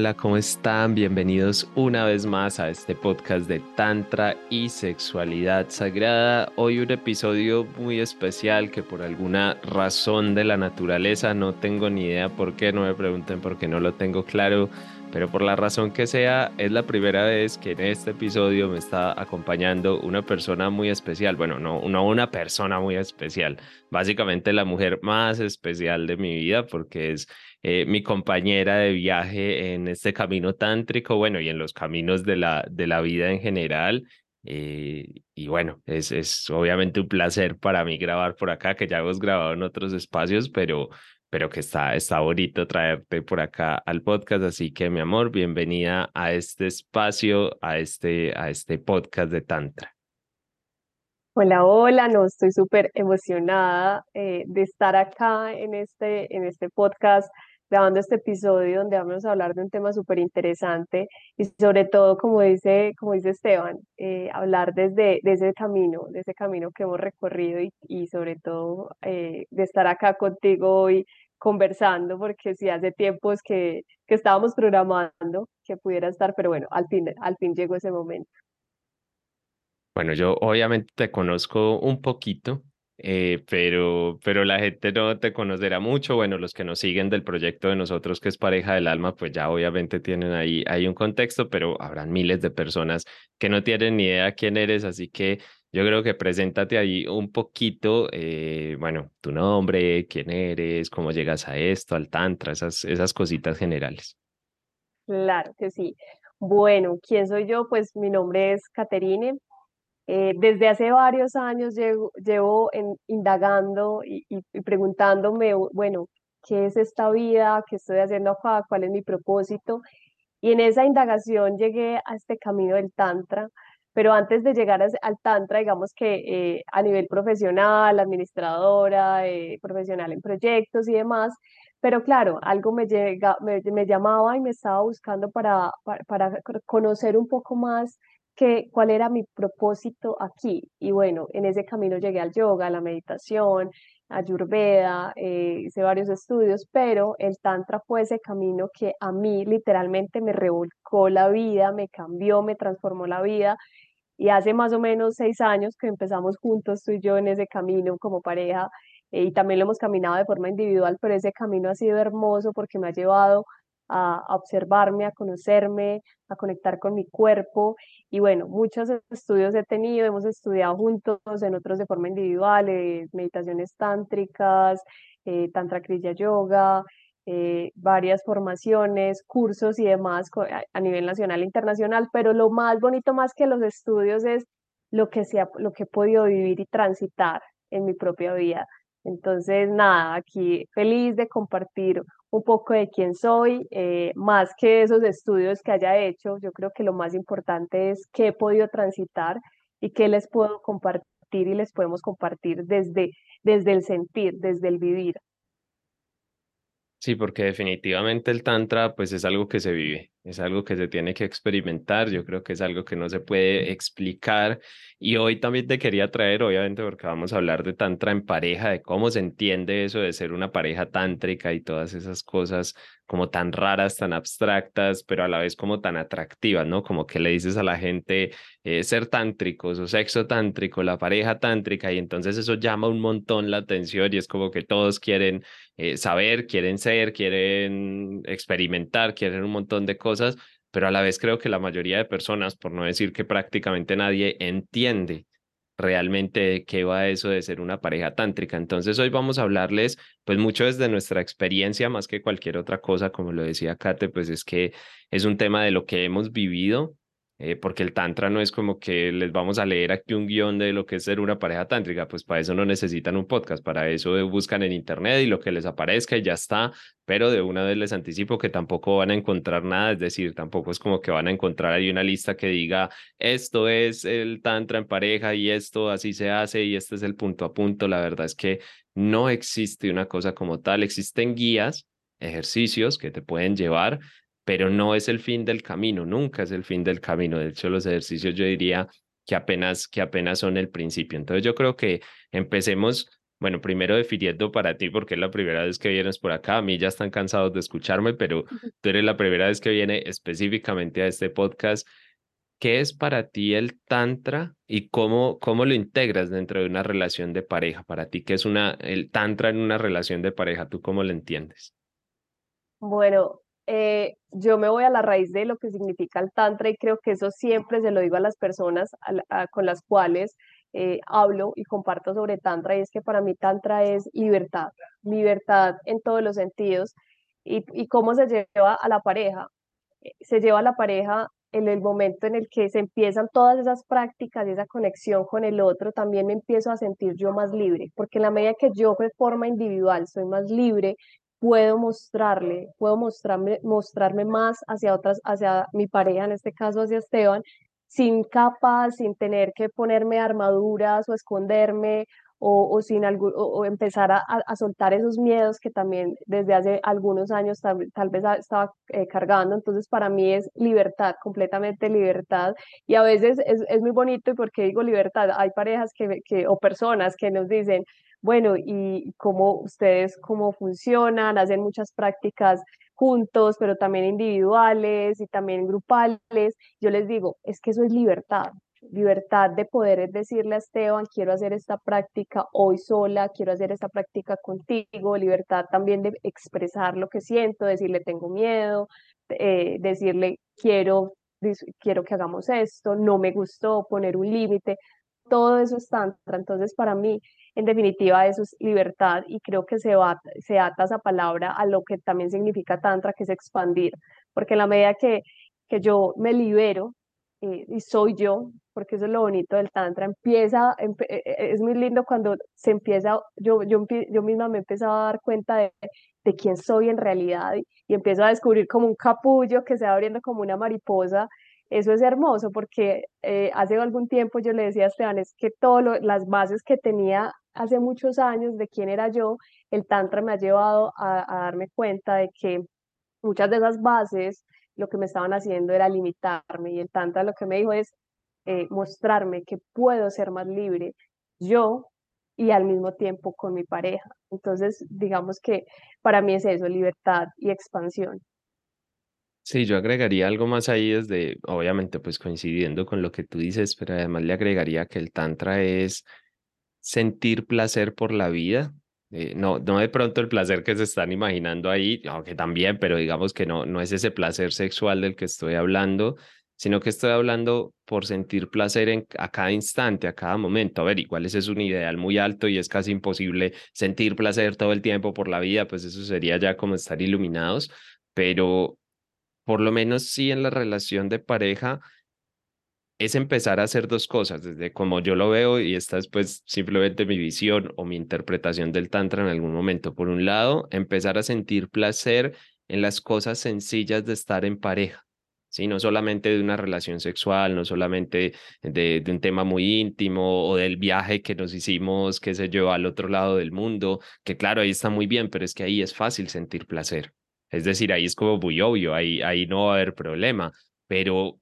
Hola, ¿cómo están? Bienvenidos una vez más a este podcast de Tantra y Sexualidad Sagrada. Hoy un episodio muy especial que por alguna razón de la naturaleza, no tengo ni idea por qué, no me pregunten por qué no lo tengo claro, pero por la razón que sea, es la primera vez que en este episodio me está acompañando una persona muy especial. Bueno, no, no una persona muy especial, básicamente la mujer más especial de mi vida porque es eh, mi compañera de viaje en este camino tántrico, bueno, y en los caminos de la, de la vida en general. Eh, y bueno, es, es obviamente un placer para mí grabar por acá, que ya hemos grabado en otros espacios, pero, pero que está, está bonito traerte por acá al podcast. Así que, mi amor, bienvenida a este espacio, a este, a este podcast de Tantra. Hola, hola, no, estoy súper emocionada eh, de estar acá en este, en este podcast grabando este episodio donde vamos a hablar de un tema súper interesante y sobre todo, como dice, como dice Esteban, eh, hablar desde de ese camino, de ese camino que hemos recorrido y, y sobre todo eh, de estar acá contigo hoy conversando, porque sí hace tiempos que, que estábamos programando que pudiera estar, pero bueno, al fin, al fin llegó ese momento. Bueno, yo obviamente te conozco un poquito, eh, pero, pero la gente no te conocerá mucho. Bueno, los que nos siguen del proyecto de nosotros, que es Pareja del Alma, pues ya obviamente tienen ahí, ahí un contexto, pero habrán miles de personas que no tienen ni idea quién eres, así que yo creo que preséntate ahí un poquito, eh, bueno, tu nombre, quién eres, cómo llegas a esto, al Tantra, esas, esas cositas generales. Claro que sí. Bueno, ¿quién soy yo? Pues mi nombre es Caterine, eh, desde hace varios años llevo, indagando y, preguntándome, bueno, ¿qué es esta vida? ¿Qué estoy haciendo acá? ¿Cuál es mi propósito? Y en esa indagación llegué a este camino del Tantra, pero antes de llegar al Tantra, digamos que eh, a nivel profesional, administradora, eh, profesional en proyectos y demás, pero claro, algo me, llamaba y me estaba buscando para conocer un poco más cuál era mi propósito aquí. Y bueno, en ese camino llegué al yoga, a la meditación, a Ayurveda, eh, hice varios estudios, pero el Tantra fue ese camino que a mí literalmente me revolcó la vida, me cambió, me transformó la vida. Y hace más o menos seis años que empezamos juntos, tú y yo, en ese camino como pareja, eh, y también lo hemos caminado de forma individual, pero ese camino ha sido hermoso porque me ha llevado a, observarme, a conocerme, a conectar con mi cuerpo. Y bueno, muchos estudios he tenido, hemos estudiado juntos, en otros de forma individual, eh, meditaciones tántricas, eh, tantra kriya yoga, eh, varias formaciones, cursos y demás a, nivel nacional e internacional, pero lo más bonito más que los estudios es lo que, sea, lo que he podido vivir y transitar en mi propia vida. Entonces, nada, aquí feliz de compartir un poco de quién soy, eh, más que esos estudios que haya hecho, yo creo que lo más importante es qué he podido transitar y qué les puedo compartir y les podemos compartir desde, desde el sentir, desde el vivir. Sí, porque definitivamente el tantra pues es algo que se vive, es algo que se tiene que experimentar, yo creo que es algo que no se puede explicar. Y hoy también te quería traer, obviamente porque vamos a hablar de tantra en pareja, de cómo se entiende eso de ser una pareja tántrica y todas esas cosas como tan raras, tan abstractas, pero a la vez como tan atractivas, ¿no? Como que le dices a la gente eh, ser tántricos o sexo tántrico, la pareja tántrica y entonces eso llama un montón la atención y es como que todos quieren eh, saber, quieren ser, quieren experimentar, quieren un montón de cosas, pero a la vez creo que la mayoría de personas, por no decir que prácticamente nadie, entiende realmente qué va eso de ser una pareja tántrica. Entonces hoy vamos a hablarles pues mucho desde nuestra experiencia más que cualquier otra cosa, como lo decía Kate, pues es que es un tema de lo que hemos vivido, eh, porque el tantra no es como que les vamos a leer aquí un guion de lo que es ser una pareja tántrica, pues para eso no necesitan un podcast, para eso buscan en internet y lo que les aparezca y ya está, pero de una vez les anticipo que tampoco van a encontrar nada, es decir, tampoco es como que van a encontrar ahí una lista que diga esto es el tantra en pareja y esto así se hace y este es el punto a punto, la verdad es que no existe una cosa como tal, existen guías ejercicios que te pueden llevar, pero no es el fin del camino, nunca es el fin del camino. De hecho, los ejercicios yo diría que apenas, que apenas son el principio. Entonces yo creo que empecemos, bueno, primero definiendo para ti, porque es la primera vez que vienes por acá. A mí ya están cansados de escucharme, pero tú eres la primera vez que viene específicamente a este podcast. ¿Qué es para ti el tantra y cómo, cómo lo integras dentro de una relación de pareja? Para ti, ¿qué es una, el tantra en una relación de pareja? ¿Tú cómo lo entiendes? Bueno, eh, yo me voy a la raíz de lo que significa el tantra y creo que eso siempre se lo digo a las personas con las cuales eh, hablo y comparto sobre tantra y es que para mí tantra es libertad, libertad en todos los sentidos y, y cómo se lleva a la pareja. Eh, se lleva a la pareja en el momento en el que se empiezan todas esas prácticas y esa conexión con el otro, también me empiezo a sentir yo más libre, porque en la medida que yo de forma individual soy más libre, puedo mostrarle, puedo mostrarme, mostrarme más hacia otras, hacia mi pareja, en este caso hacia Esteban, sin capas, sin tener que ponerme armaduras o esconderme o, sin algo, o, empezar a, a, soltar esos miedos que también desde hace algunos años tal, vez estaba eh, cargando. Entonces para mí es libertad, completamente libertad. Y a veces es, es muy bonito, porque digo libertad, hay parejas que, que, o personas que nos dicen, bueno, y cómo ustedes, cómo funcionan, hacen muchas prácticas juntos, pero también individuales y también grupales. Yo les digo, es que eso es libertad, libertad de poder decirle a Esteban, quiero hacer esta práctica hoy sola, quiero hacer esta práctica contigo, libertad también de expresar lo que siento, decirle tengo miedo, eh, decirle quiero, quiero que hagamos esto, no me gustó, poner un límite, todo eso es tantra. Entonces, para mí, en definitiva eso es libertad y creo que se, va, se ata esa palabra a lo que también significa tantra, que es expandir, porque en la medida que, que yo me libero eh, y soy yo, porque eso es lo bonito del tantra, empieza, eh, eh, es muy lindo cuando se empieza, yo, yo, yo misma me empiezo a dar cuenta de, de quién soy en realidad y empiezo a descubrir como un capullo que se va abriendo como una mariposa. Eso es hermoso porque hace algún tiempo yo le decía a Esteban, es que todas las bases que tenía hace muchos años de quién era yo, el Tantra me ha llevado a, darme cuenta de que muchas de esas bases lo que me estaban haciendo era limitarme y el Tantra lo que me dijo es eh, mostrarme que puedo ser más libre yo y al mismo tiempo con mi pareja. Entonces, digamos que para mí es eso, libertad y expansión. Sí, yo agregaría algo más ahí desde, obviamente, pues coincidiendo con lo que tú dices, pero además le agregaría que el Tantra es sentir placer por la vida. Eh, no, no de pronto el placer que se están imaginando ahí, aunque también, pero digamos que no, no es ese placer sexual del que estoy hablando, sino que estoy hablando por sentir placer en, a cada instante, a cada momento. A ver, igual ese es un ideal muy alto y es casi imposible sentir placer todo el tiempo por la vida, pues eso sería ya como estar iluminados, pero por lo menos sí en la relación de pareja es empezar a hacer dos cosas, desde como yo lo veo, y esta es pues simplemente mi visión o mi interpretación del Tantra en algún momento. Por un lado, empezar a sentir placer en las cosas sencillas de estar en pareja. ¿sí? No solamente de una relación sexual, no solamente de, un tema muy íntimo o del viaje que nos hicimos, qué sé yo, al otro lado del mundo, que claro, ahí está muy bien, pero es que ahí es fácil sentir placer. Es decir, ahí es como muy obvio, ahí, ahí no va a haber problema, pero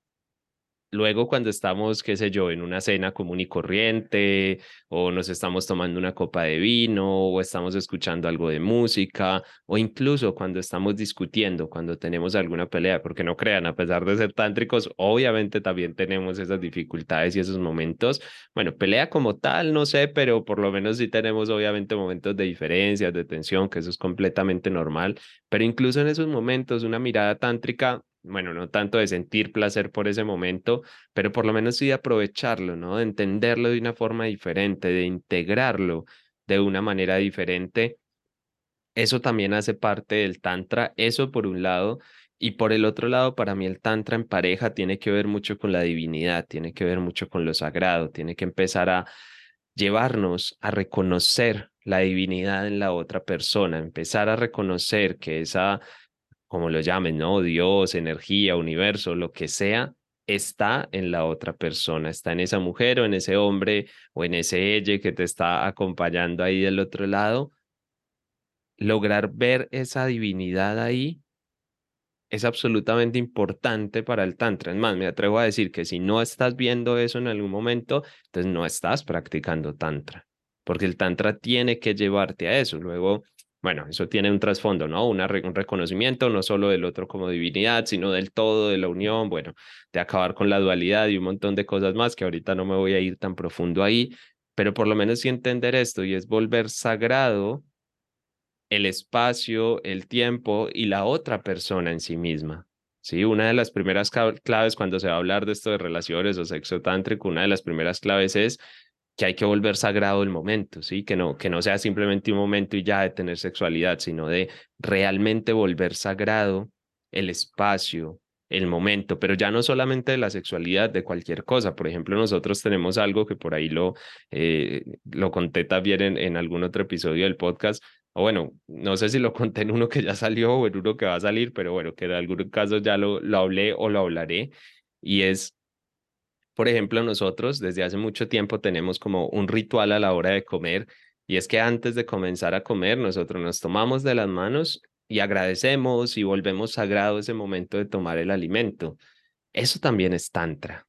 Luego, cuando estamos, qué sé yo, en una cena común y corriente, o nos estamos tomando una copa de vino, o estamos escuchando algo de música, o incluso cuando estamos discutiendo, cuando tenemos alguna pelea, porque no crean, a pesar de ser tántricos, obviamente también tenemos esas dificultades y esos momentos. Bueno, pelea como tal, no sé, pero por lo menos sí tenemos obviamente momentos de diferencias, de tensión, que eso es completamente normal, pero incluso en esos momentos, una mirada tántrica bueno, no tanto de sentir placer por ese momento, pero por lo menos sí de aprovecharlo, ¿no? De entenderlo de una forma diferente, de integrarlo de una manera diferente. Eso también hace parte del tantra, eso por un lado, y por el otro lado, para mí el tantra en pareja tiene que ver mucho con la divinidad, tiene que ver mucho con lo sagrado, tiene que empezar a llevarnos a reconocer la divinidad en la otra persona, empezar a reconocer que esa como lo llamen, ¿no? Dios, energía, universo, lo que sea, está en la otra persona, está en esa mujer o en ese hombre o en ese ella que te está acompañando ahí del otro lado. lograr ver esa divinidad ahí es absolutamente importante para el tantra. Es más, me atrevo a decir que si no estás viendo eso en algún momento, entonces no estás practicando tantra, porque el tantra tiene que llevarte a eso. Luego, bueno, eso tiene un trasfondo, ¿no? un reconocimiento no solo del otro como divinidad, sino del todo, de la unión, bueno, de acabar con la dualidad y un montón de cosas más que ahorita no me voy a ir tan profundo ahí, pero por lo menos sí entender esto y es volver sagrado el espacio, el tiempo y la otra persona en sí misma. Sí, una de las primeras claves cuando se va a hablar de esto de relaciones o sexo tántrico, una de las primeras claves es que hay que volver sagrado el momento, ¿sí? Que no, que no sea simplemente un momento y ya de tener sexualidad, sino de realmente volver sagrado el espacio, el momento, pero ya no solamente de la sexualidad, de cualquier cosa. Por ejemplo, nosotros tenemos algo que por ahí lo, eh, lo conté también en, en algún otro episodio del podcast, o bueno, no sé si lo conté en uno que ya salió o en uno que va a salir, pero bueno, que en algún caso ya lo, lo hablé o lo hablaré, y es, por ejemplo, nosotros desde hace mucho tiempo tenemos como un ritual a la hora de comer, y es que antes de comenzar a comer, nosotros nos tomamos de las manos y agradecemos y volvemos sagrado ese momento de tomar el alimento. Eso también es tantra.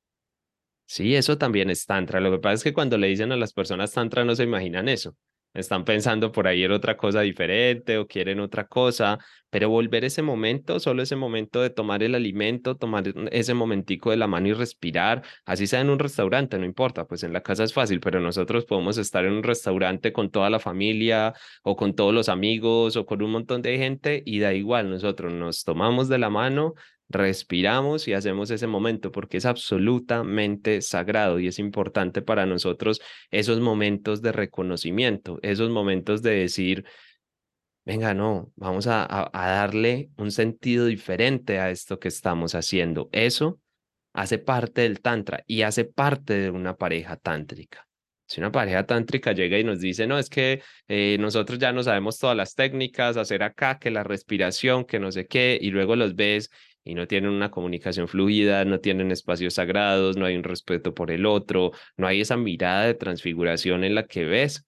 Sí, eso también es tantra. Lo que pasa es que cuando le dicen a las personas tantra no se imaginan eso están pensando por ahí en otra cosa diferente o quieren otra cosa, pero volver ese momento, solo ese momento de tomar el alimento, tomar ese momentico de la mano y respirar, así sea en un restaurante, no importa, pues en la casa es fácil, pero nosotros podemos estar en un restaurante con toda la familia o con todos los amigos o con un montón de gente y da igual, nosotros nos tomamos de la mano, respiramos y hacemos ese momento porque es absolutamente sagrado y es importante para nosotros esos momentos de reconocimiento, esos momentos de decir, venga, no, vamos a, darle un sentido diferente a esto que estamos haciendo. Eso hace parte del tantra y hace parte de una pareja tántrica. Si una pareja tántrica llega y nos dice, no, es que eh, nosotros ya no sabemos todas las técnicas, hacer acá, que la respiración, que no sé qué, y luego los ves y no tienen una comunicación fluida, no tienen espacios sagrados, no hay un respeto por el otro, no hay esa mirada de transfiguración en la que ves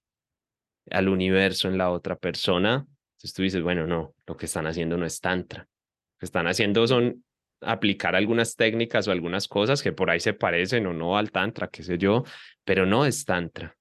al universo en la otra persona. Entonces tú dices, bueno, no, lo que están haciendo no es tantra. Lo que están haciendo son aplicar algunas técnicas o algunas cosas que por ahí se parecen o no al tantra, qué sé yo, pero no es tantra.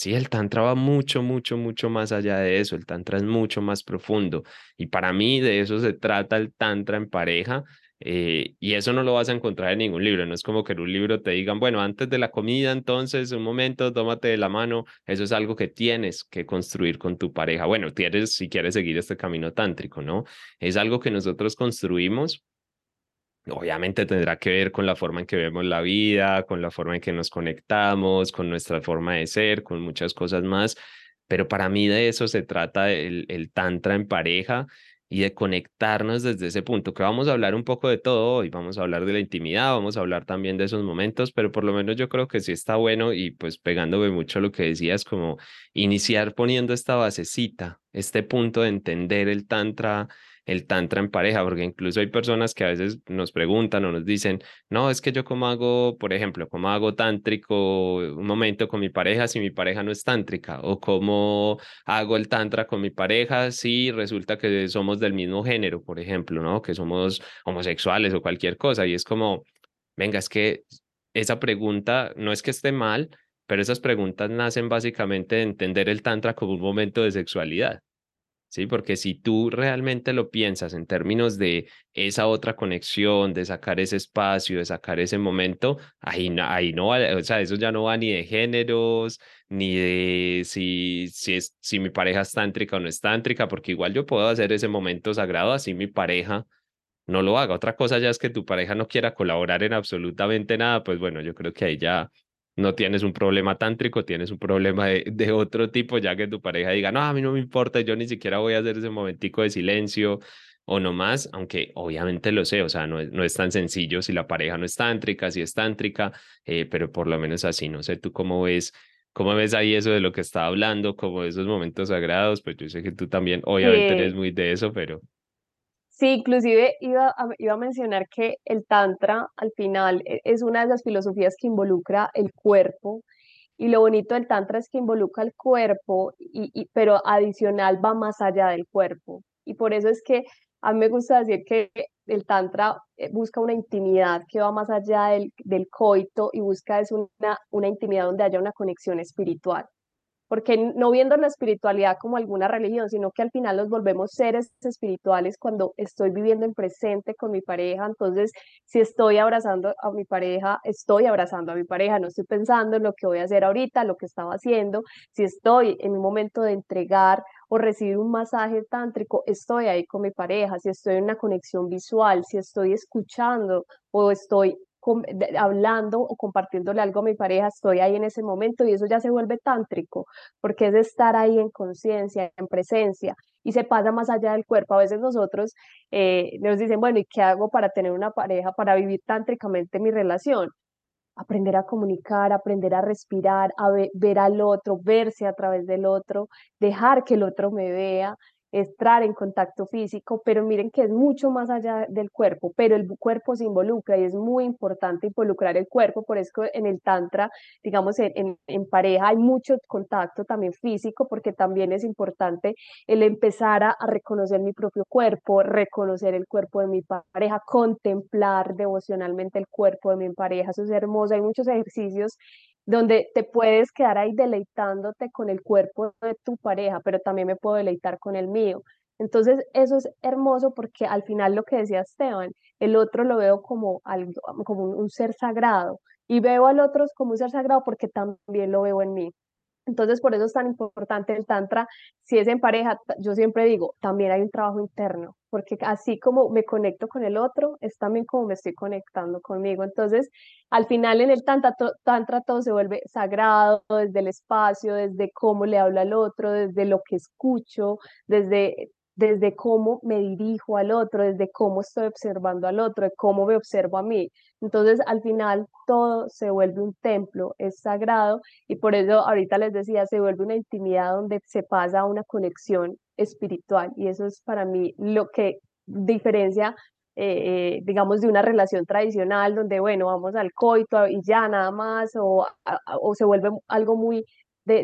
Sí, el tantra va mucho, mucho, mucho más allá de eso. El tantra es mucho más profundo. Y para mí de eso se trata el tantra en pareja. Eh, y eso no lo vas a encontrar en ningún libro. No es como que en un libro te digan, bueno, antes de la comida, entonces, un momento, tómate de la mano. Eso es algo que tienes que construir con tu pareja. Bueno, tienes, si quieres seguir este camino tántrico, ¿no? Es algo que nosotros construimos obviamente tendrá que ver con la forma en que vemos la vida, con la forma en que nos conectamos, con nuestra forma de ser, con muchas cosas más. Pero para mí de eso se trata el, el tantra en pareja y de conectarnos desde ese punto, que vamos a hablar un poco de todo hoy, vamos a hablar de la intimidad, vamos a hablar también de esos momentos, pero por lo menos yo creo que sí está bueno y pues pegándome mucho lo que decías, como iniciar poniendo esta basecita, este punto de entender el tantra el tantra en pareja, porque incluso hay personas que a veces nos preguntan o nos dicen, no, es que yo como hago, por ejemplo, como hago tántrico un momento con mi pareja si mi pareja no es tántrica, o cómo hago el tantra con mi pareja si resulta que somos del mismo género, por ejemplo, ¿no? Que somos homosexuales o cualquier cosa, y es como, venga, es que esa pregunta no es que esté mal, pero esas preguntas nacen básicamente de entender el tantra como un momento de sexualidad. ¿Sí? Porque si tú realmente lo piensas en términos de esa otra conexión, de sacar ese espacio, de sacar ese momento, ahí no, ahí no o sea, eso ya no va ni de géneros, ni de si, si, es, si mi pareja es tántrica o no es tántrica, porque igual yo puedo hacer ese momento sagrado así mi pareja no lo haga. Otra cosa ya es que tu pareja no quiera colaborar en absolutamente nada, pues bueno, yo creo que ahí ya no tienes un problema tántrico, tienes un problema de, de, otro tipo, ya que tu pareja diga, no, a mí no me importa, yo ni siquiera voy a hacer ese momentico de silencio o no más, aunque obviamente lo sé, o sea, no es, no es tan sencillo si la pareja no es tántrica, si es tántrica, eh, pero por lo menos así, no sé, tú cómo ves. ¿Cómo ves ahí eso de lo que estaba hablando, como esos momentos sagrados? Pues yo sé que tú también, obviamente, eres muy de eso, pero... Sí, inclusive iba a, iba a mencionar que el Tantra al final e, es una de las filosofías que involucra el cuerpo Y lo bonito del tantra es que involucra el cuerpo, y, pero adicional va más allá del cuerpo. Y por eso es que a mí me gusta decir que el tantra eh, busca una intimidad que va más allá del, del coito y busca es una, una intimidad donde haya una conexión espiritual porque no viendo la espiritualidad como alguna religión, sino que al final nos volvemos seres espirituales cuando estoy viviendo en presente con mi pareja. Entonces, si estoy abrazando a mi pareja, estoy abrazando a mi pareja, no estoy pensando en lo que voy a hacer ahorita, lo que estaba haciendo. Si estoy en un momento de entregar o recibir un masaje tántrico, estoy ahí con mi pareja. Si estoy en una conexión visual, si estoy escuchando o estoy hablando o compartiéndole algo a mi pareja, estoy ahí en ese momento y eso ya se vuelve tántrico, porque es estar ahí en conciencia, en presencia y se pasa más allá del cuerpo. A veces nosotros eh, nos dicen, bueno, ¿y qué hago para tener una pareja, para vivir tántricamente mi relación? Aprender a comunicar, aprender a respirar, a ver al otro, verse a través del otro, dejar que el otro me vea, entrar en contacto físico, pero miren que es mucho más allá del cuerpo, pero el cuerpo se involucra y es muy importante involucrar el cuerpo, por eso en el tantra, digamos, en, en, pareja hay mucho contacto también físico, porque también es importante el empezar a, a reconocer mi propio cuerpo, reconocer el cuerpo de mi pareja, contemplar devocionalmente el cuerpo de mi pareja, eso es hermoso, hay muchos ejercicios donde te puedes quedar ahí deleitándote con el cuerpo de tu pareja, pero también me puedo deleitar con el mío. Entonces, eso es hermoso porque al final lo que decía Esteban, el otro lo veo como, algo, como un, un ser sagrado y veo al otro como un ser sagrado porque también lo veo en mí. Entonces, por eso es tan importante el tantra. Si es en pareja, yo siempre digo, también hay un trabajo interno, porque así como me conecto con el otro, es también como me estoy conectando conmigo. Entonces, al final en el tantra, tantra todo se vuelve sagrado, desde el espacio, desde cómo le hablo al otro, desde lo que escucho, desde desde cómo me dirijo al otro, desde cómo estoy observando al otro, de cómo me observo a mí. Entonces, al final, todo se vuelve un templo, es sagrado, y por eso ahorita les decía, se vuelve una intimidad donde se pasa a una conexión espiritual, y eso es para mí lo que diferencia eh, eh, digamos, de una relación tradicional donde, bueno, vamos al coito y ya nada más, o, o se vuelve algo muy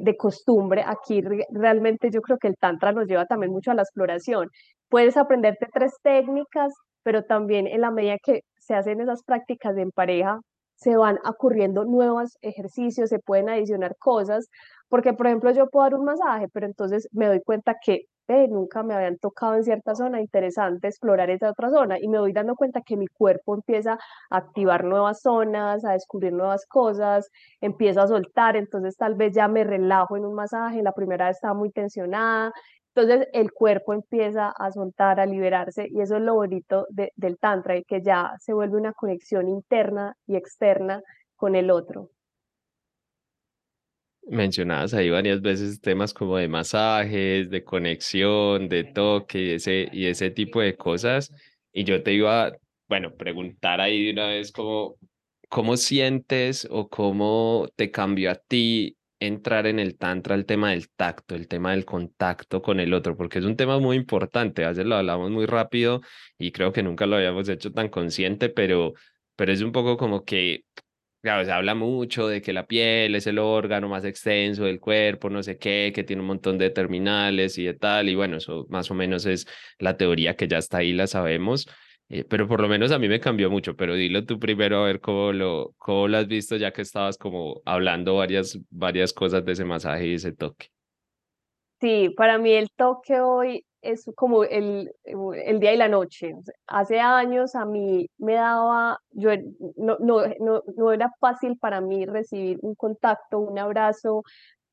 de, costumbre, aquí realmente yo creo que el tantra nos lleva también mucho a la exploración. Puedes aprenderte tres técnicas, pero también en la medida que se hacen esas prácticas en pareja, se van ocurriendo nuevos ejercicios, se pueden adicionar cosas, porque por ejemplo yo puedo dar un masaje, pero entonces me doy cuenta que nunca me habían tocado en cierta zona, interesante explorar esa otra zona y me voy dando cuenta que mi cuerpo empieza a activar nuevas zonas, a descubrir nuevas cosas, empieza a soltar, entonces tal vez ya me relajo en un masaje, la primera vez estaba muy tensionada, entonces el cuerpo empieza a soltar, a liberarse y eso es lo bonito del tantra que ya se vuelve una conexión interna y externa con el otro mencionabas ahí varias veces temas como de masajes, de conexión, de toque y ese, y ese tipo de cosas. Y yo te iba, bueno, preguntar ahí de una vez cómo, cómo sientes o cómo te cambió a ti entrar en el tantra el tema del tacto, el tema del contacto con el otro, porque es un tema muy importante. A veces lo hablamos muy rápido y creo que nunca lo habíamos hecho tan consciente, pero, pero es un poco como que Claro, se habla mucho de que la piel es el órgano más extenso del cuerpo, no sé qué, que tiene un montón de terminales y de tal, y bueno, eso más o menos es la teoría que ya está ahí, la sabemos, eh, pero por lo menos a mí me cambió mucho, pero dilo tú primero a ver cómo lo, cómo lo has visto ya que estabas como hablando varias, varias cosas de ese masaje y ese toque. Sí, para mí el toque hoy es como el, el día y la noche. Hace años a mí me daba, yo no, no, no, no era fácil para mí recibir un contacto, un abrazo,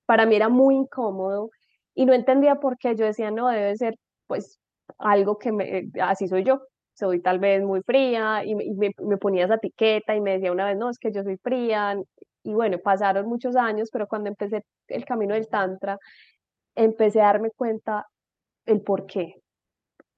para mí era muy incómodo y no entendía por qué. Yo decía, no, debe ser pues algo que me, así soy yo, soy tal vez muy fría y, me, me, ponía esa etiqueta y me decía una vez, no, es que yo soy fría. Y bueno, pasaron muchos años, pero cuando empecé el camino del Tantra, empecé a darme cuenta el por qué.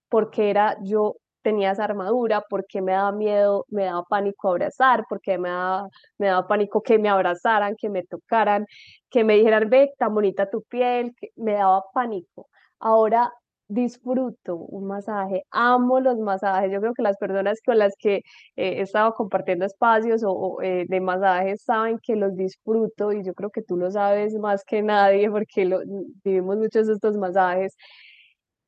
Porque era yo tenía esa armadura, porque me daba miedo, me daba pánico abrazar, porque me daba, me daba pánico que me abrazaran, que me tocaran, que me dijeran, ve, tan bonita tu piel, que me daba pánico. Ahora disfruto un masaje, amo los masajes. Yo creo que las personas con las que eh, he estado compartiendo espacios o, eh, de masajes saben que los disfruto y yo creo que tú lo sabes más que nadie porque lo, vivimos muchos de estos masajes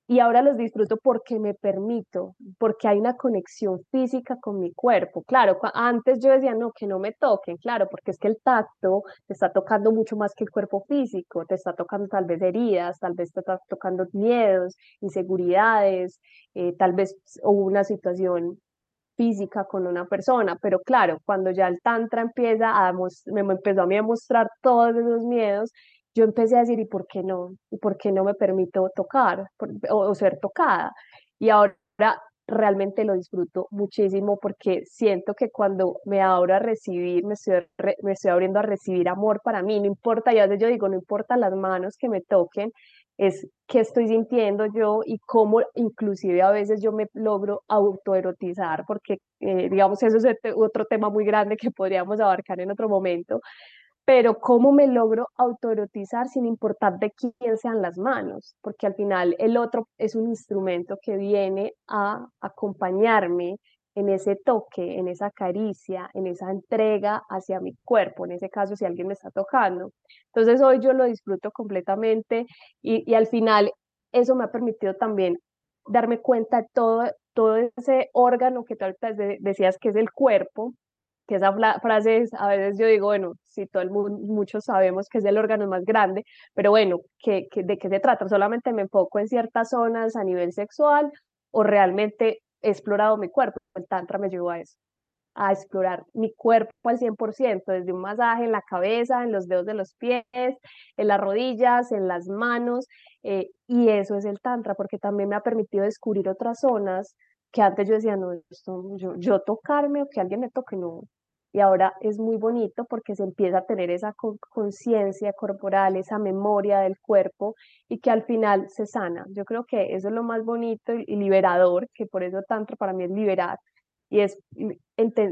y ahora los disfruto porque me permito, porque hay una conexión física con mi cuerpo. Claro, antes yo decía, no, que no me toquen, claro, porque es que el tacto te está tocando mucho más que el cuerpo físico, te está tocando tal vez heridas, tal vez te está tocando miedos, inseguridades, eh, tal vez hubo una situación física con una persona, pero claro, cuando ya el tantra empieza a me empezó a mí a mostrar todos esos miedos, yo empecé a decir, ¿y por qué no? ¿Y por qué no me permito tocar o, ser tocada? Y ahora realmente lo disfruto muchísimo porque siento que cuando me abro a recibir, me estoy, me estoy abriendo a recibir amor para mí, no importa, y a veces yo digo, no importa las manos que me toquen, es qué estoy sintiendo yo y cómo inclusive a veces yo me logro autoerotizar, porque eh, digamos eso es otro tema muy grande que podríamos abarcar en otro momento, pero cómo me logro autoerotizar sin importar de quién sean las manos, porque al final el otro es un instrumento que viene a acompañarme en ese toque, en esa caricia, en esa entrega hacia mi cuerpo, en ese caso si alguien me está tocando. Entonces hoy yo lo disfruto completamente y, y al final eso me ha permitido también darme cuenta de todo, todo ese órgano que tú decías que es el cuerpo, que esa frase es, a veces yo digo, bueno, si todo el mundo, muchos sabemos que es el órgano más grande, pero bueno, ¿qué, de qué se trata? ¿Solamente me enfoco en ciertas zonas a nivel sexual o realmente he explorado mi cuerpo? El tantra me llevó a eso, a explorar mi cuerpo al 100%, desde un masaje en la cabeza, en los dedos de los pies, en las rodillas, en las manos, eh, y eso es el tantra, porque también me ha permitido descubrir otras zonas que antes yo decía, no, esto, yo, yo tocarme o que alguien me toque, no, y ahora es muy bonito porque se empieza a tener esa conciencia corporal, esa memoria del cuerpo y que al final se sana. Yo creo que eso es lo más bonito y liberador, que por eso tanto para mí es liberar y es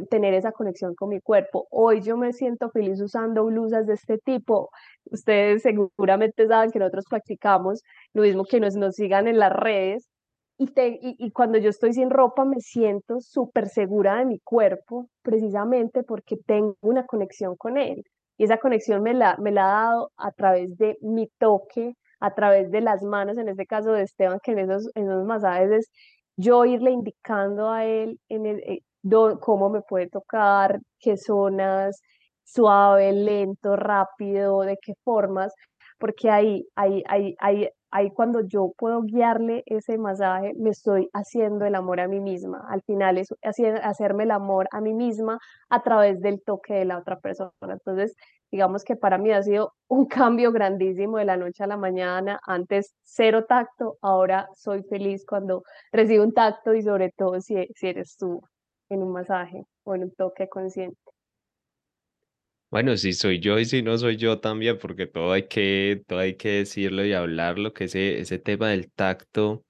tener esa conexión con mi cuerpo. Hoy yo me siento feliz usando blusas de este tipo. Ustedes seguramente saben que nosotros practicamos lo mismo que nos, nos sigan en las redes y, y, cuando yo estoy sin ropa me siento súper segura de mi cuerpo, precisamente porque tengo una conexión con él. Y esa conexión me la, me la ha dado a través de mi toque, a través de las manos, en este caso de Esteban, que en esos, en esos masajes es yo irle indicando a él en el, eh, cómo me puede tocar, qué zonas, suave, lento, rápido, de qué formas, porque ahí, ahí, ahí, ahí, ahí cuando yo puedo guiarle ese masaje, me estoy haciendo el amor a mí misma. Al final es hacerme el amor a mí misma a través del toque de la otra persona. Entonces, digamos que para mí ha sido un cambio grandísimo de la noche a la mañana. Antes cero tacto, ahora soy feliz cuando recibo un tacto y sobre todo si, si eres tú en un masaje o en un toque consciente. Bueno, si soy yo y si no soy yo también, porque todo hay que, todo hay que decirlo y hablarlo, que ese, ese tema del tacto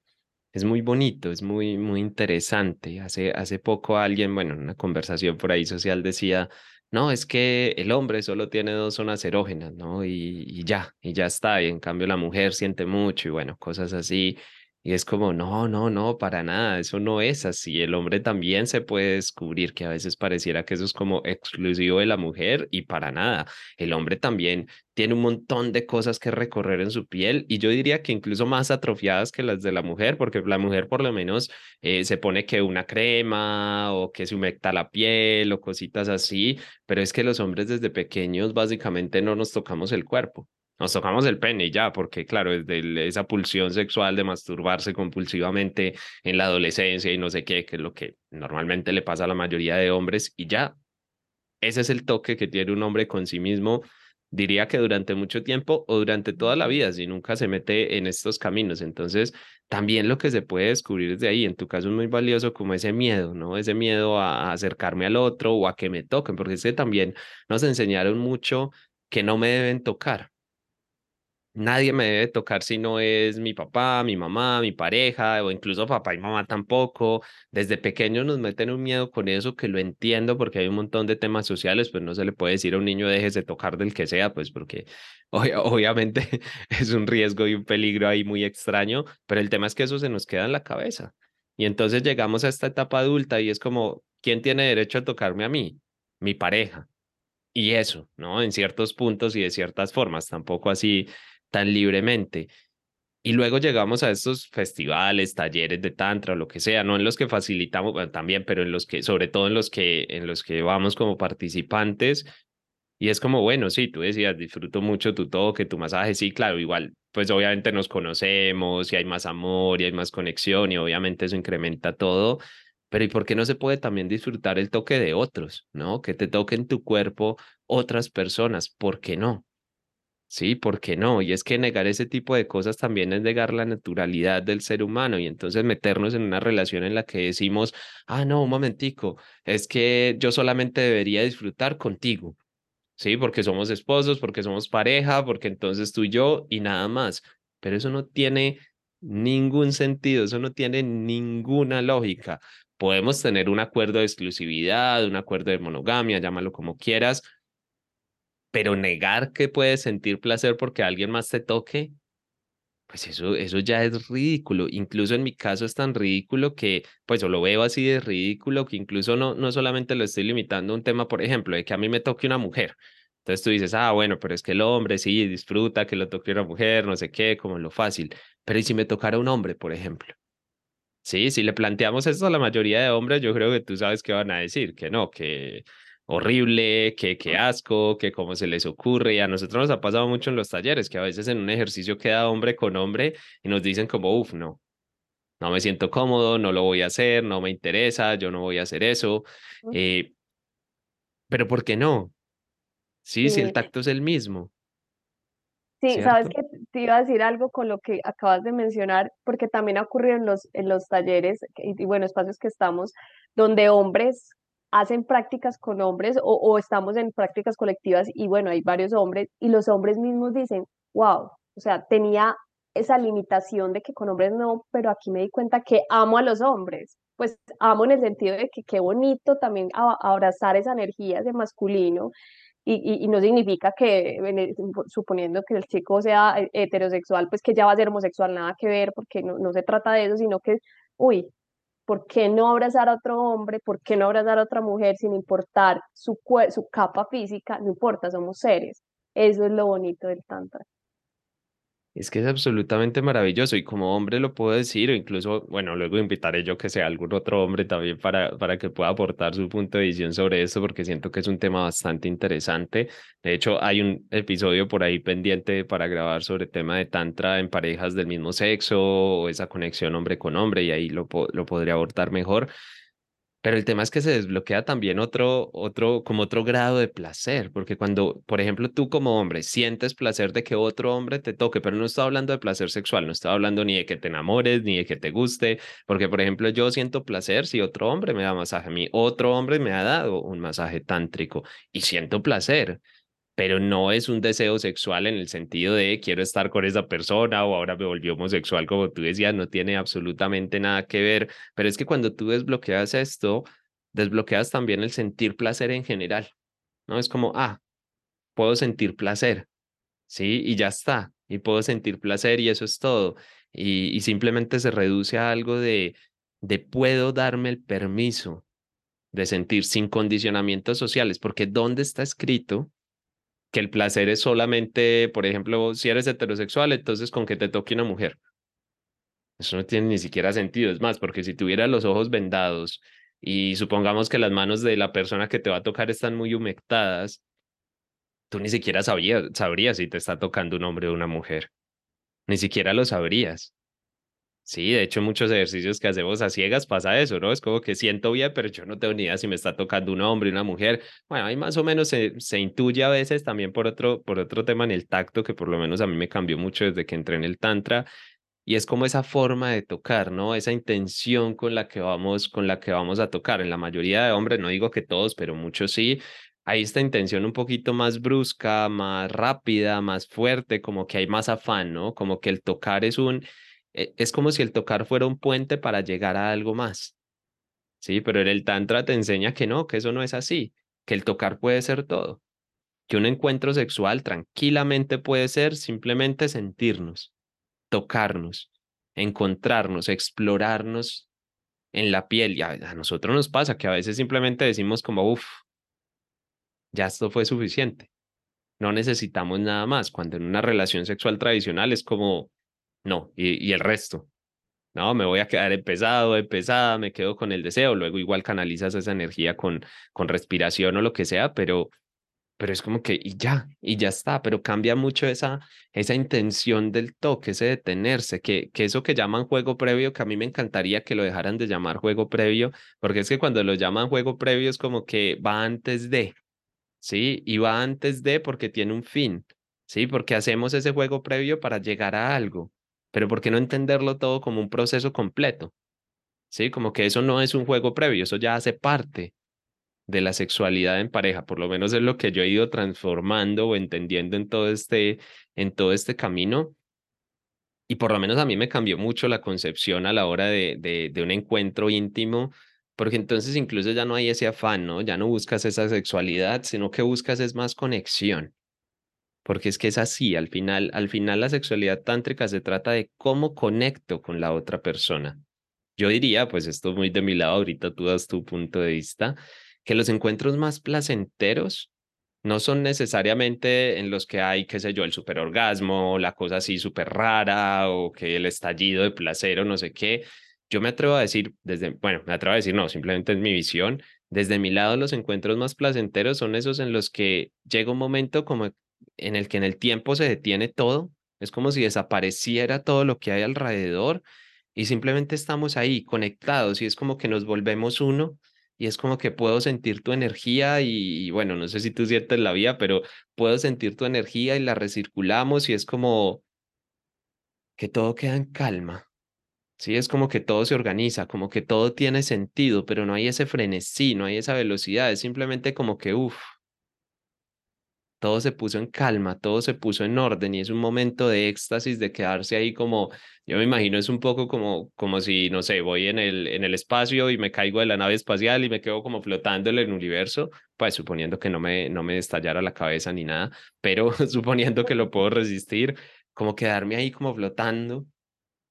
es muy bonito, es muy, muy interesante. Hace, hace poco alguien, bueno, en una conversación por ahí social decía, no, es que el hombre solo tiene dos zonas erógenas, ¿no? Y, y ya, y ya está. Y en cambio la mujer siente mucho y bueno, cosas así. Y es como, no, no, no, para nada, eso no es así. El hombre también se puede descubrir que a veces pareciera que eso es como exclusivo de la mujer y para nada. El hombre también tiene un montón de cosas que recorrer en su piel y yo diría que incluso más atrofiadas que las de la mujer, porque la mujer por lo menos eh, se pone que una crema o que se humecta la piel o cositas así, pero es que los hombres desde pequeños básicamente no nos tocamos el cuerpo. Nos tocamos el pene ya, porque claro, desde esa pulsión sexual de masturbarse compulsivamente en la adolescencia y no sé qué, que es lo que normalmente le pasa a la mayoría de hombres, y ya, ese es el toque que tiene un hombre con sí mismo, diría que durante mucho tiempo o durante toda la vida, si nunca se mete en estos caminos. Entonces, también lo que se puede descubrir desde ahí, en tu caso es muy valioso como ese miedo, ¿no? Ese miedo a, acercarme al otro o a que me toquen, porque ese también nos enseñaron mucho que no me deben tocar nadie me debe tocar si no es mi papá, mi mamá, mi pareja o incluso papá y mamá tampoco. Desde pequeños nos meten un miedo con eso que lo entiendo porque hay un montón de temas sociales, pues no se le puede decir a un niño dejes de tocar del que sea, pues porque obviamente es un riesgo y un peligro ahí muy extraño, pero el tema es que eso se nos queda en la cabeza. Y entonces llegamos a esta etapa adulta y es como, ¿quién tiene derecho a tocarme a mí? Mi pareja. Y eso, ¿no? En ciertos puntos y de ciertas formas, tampoco así tan libremente. Y luego llegamos a estos festivales, talleres de tantra o lo que sea, no en los que facilitamos también, pero en los que, sobre todo en los que, en los que vamos como participantes. Y es como, bueno, sí, tú decías, disfruto mucho tu toque, tu masaje, sí, claro, igual, pues obviamente nos conocemos y hay más amor y hay más conexión y obviamente eso incrementa todo, pero ¿y por qué no se puede también disfrutar el toque de otros, ¿no? Que te toquen tu cuerpo otras personas, ¿por qué no? Sí, ¿por qué no? Y es que negar ese tipo de cosas también es negar la naturalidad del ser humano y entonces meternos en una relación en la que decimos, ah, no, un momentico, es que yo solamente debería disfrutar contigo, ¿sí? Porque somos esposos, porque somos pareja, porque entonces tú y yo y nada más. Pero eso no tiene ningún sentido, eso no tiene ninguna lógica. Podemos tener un acuerdo de exclusividad, un acuerdo de monogamia, llámalo como quieras, pero negar que puedes sentir placer porque alguien más te toque, pues eso, eso ya es ridículo. Incluso en mi caso es tan ridículo que, pues yo lo veo así de ridículo que incluso no, no solamente lo estoy limitando a un tema, por ejemplo, de que a mí me toque una mujer. Entonces tú dices, ah, bueno, pero es que el hombre sí disfruta que lo toque una mujer, no sé qué, como lo fácil. Pero ¿y si me tocara un hombre, por ejemplo? Sí, si le planteamos esto a la mayoría de hombres, yo creo que tú sabes qué van a decir, que no, que horrible, que qué asco, que cómo se les ocurre. Y a nosotros nos ha pasado mucho en los talleres, que a veces en un ejercicio queda hombre con hombre y nos dicen como, uff, no, no me siento cómodo, no lo voy a hacer, no me interesa, yo no voy a hacer eso. Eh, pero ¿por qué no? Sí, si el tacto es el mismo. Sí, sabes que te iba a decir algo con lo que acabas de mencionar, porque también ha ocurrido en los, en los talleres y, y bueno, espacios que estamos, donde hombres hacen prácticas con hombres o, estamos en prácticas colectivas y bueno, hay varios hombres y los hombres mismos dicen, wow, o sea, tenía esa limitación de que con hombres no, pero aquí me di cuenta que amo a los hombres. Pues amo en el sentido de que qué bonito también abrazar esa energía de masculino y, y, no significa que, suponiendo que el chico sea heterosexual, pues que ya va a ser homosexual, nada que ver, porque no, no se trata de eso, sino que, uy, ¿Por qué no abrazar a otro hombre? ¿Por qué no abrazar a otra mujer sin importar su, su capa física? No importa, somos seres. Eso es lo bonito del Tantra. Es que es absolutamente maravilloso y como hombre lo puedo decir, o incluso, bueno, luego invitaré yo que sea algún otro hombre también para, para que pueda aportar su punto de visión sobre esto, porque siento que es un tema bastante interesante. De hecho, hay un episodio por ahí pendiente para grabar sobre el tema de tantra en parejas del mismo sexo o esa conexión hombre con hombre y ahí lo, lo podría abordar mejor. Pero el tema es que se desbloquea también otro, otro, como otro grado de placer, porque cuando, por ejemplo, tú como hombre sientes placer de que otro hombre te toque, pero no estoy hablando de placer sexual, no estoy hablando ni de que te enamores, ni de que te guste, porque, por ejemplo, yo siento placer si otro hombre me da masaje a mí, otro hombre me ha dado un masaje tántrico y siento placer pero no es un deseo sexual en el sentido de quiero estar con esa persona o ahora me volvió homosexual, como tú decías, no tiene absolutamente nada que ver, pero es que cuando tú desbloqueas esto, desbloqueas también el sentir placer en general, ¿no? Es como, ah, puedo sentir placer, ¿sí? Y ya está, y puedo sentir placer y eso es todo, y, y simplemente se reduce a algo de, de puedo darme el permiso de sentir sin condicionamientos sociales, porque ¿dónde está escrito que el placer es solamente, por ejemplo, si eres heterosexual, entonces con que te toque una mujer. Eso no tiene ni siquiera sentido. Es más, porque si tuvieras los ojos vendados y supongamos que las manos de la persona que te va a tocar están muy humectadas, tú ni siquiera sabrías, sabrías si te está tocando un hombre o una mujer. Ni siquiera lo sabrías. Sí, de hecho, muchos ejercicios que hacemos a ciegas pasa eso, ¿no? Es como que siento bien, pero yo no tengo ni idea si me está tocando un hombre, una mujer. Bueno, ahí más o menos se, se intuye a veces también por otro, por otro tema en el tacto, que por lo menos a mí me cambió mucho desde que entré en el Tantra. Y es como esa forma de tocar, ¿no? Esa intención con la que vamos, con la que vamos a tocar. En la mayoría de hombres, no digo que todos, pero muchos sí, hay esta intención un poquito más brusca, más rápida, más fuerte, como que hay más afán, ¿no? Como que el tocar es un, es como si el tocar fuera un puente para llegar a algo más. Sí, pero el Tantra te enseña que no, que eso no es así, que el tocar puede ser todo, que un encuentro sexual tranquilamente puede ser simplemente sentirnos, tocarnos, encontrarnos, explorarnos en la piel. Y a, a nosotros nos pasa que a veces simplemente decimos como, uff, ya esto fue suficiente. No necesitamos nada más. Cuando en una relación sexual tradicional es como, no, y, y el resto. No, me voy a quedar empezado, empezada, me quedo con el deseo. Luego igual canalizas esa energía con, con respiración o lo que sea, pero, pero es como que y ya, y ya está, pero cambia mucho esa, esa intención del toque, ese detenerse, que, que eso que llaman juego previo, que a mí me encantaría que lo dejaran de llamar juego previo, porque es que cuando lo llaman juego previo es como que va antes de, ¿sí? Y va antes de porque tiene un fin, ¿sí? Porque hacemos ese juego previo para llegar a algo, pero ¿por qué no entenderlo todo como un proceso completo? ¿Sí? Como que eso no es un juego previo, eso ya hace parte de la sexualidad en pareja, por lo menos es lo que yo he ido transformando o entendiendo en todo este, en todo este camino. Y por lo menos a mí me cambió mucho la concepción a la hora de, de, de un encuentro íntimo porque entonces incluso ya no hay ese afán, ¿no? Ya no buscas esa sexualidad, sino que buscas es más conexión. Porque es que es así, al final, al final la sexualidad tántrica se trata de cómo conecto con la otra persona. Yo diría, pues esto es muy de mi lado, ahorita tú das tu punto de vista, que los encuentros más placenteros no son necesariamente en los que hay, qué sé yo, el superorgasmo, la cosa así súper rara o que el estallido de placer o no sé qué, yo me atrevo a decir, desde, bueno, me atrevo a decir, no, simplemente es mi visión. Desde mi lado, los encuentros más placenteros son esos en los que llega un momento como en el que en el tiempo se detiene todo, es como si desapareciera todo lo que hay alrededor y simplemente estamos ahí conectados y es como que nos volvemos uno y es como que puedo sentir tu energía y, bueno, no sé si tú sientes la vida, pero puedo sentir tu energía y la recirculamos y es como que todo queda en calma Sí, es como que todo se organiza, como que todo tiene sentido, pero no hay ese frenesí, no hay esa velocidad, es simplemente como que, uff, todo se puso en calma, todo se puso en orden y es un momento de éxtasis, de quedarse ahí como, yo me imagino es un poco como, como si, no sé, voy en el, en el espacio y me caigo de la nave espacial y me quedo como flotando en el universo, pues suponiendo que no me, no me estallara la cabeza ni nada, pero suponiendo que lo puedo resistir, como quedarme ahí como flotando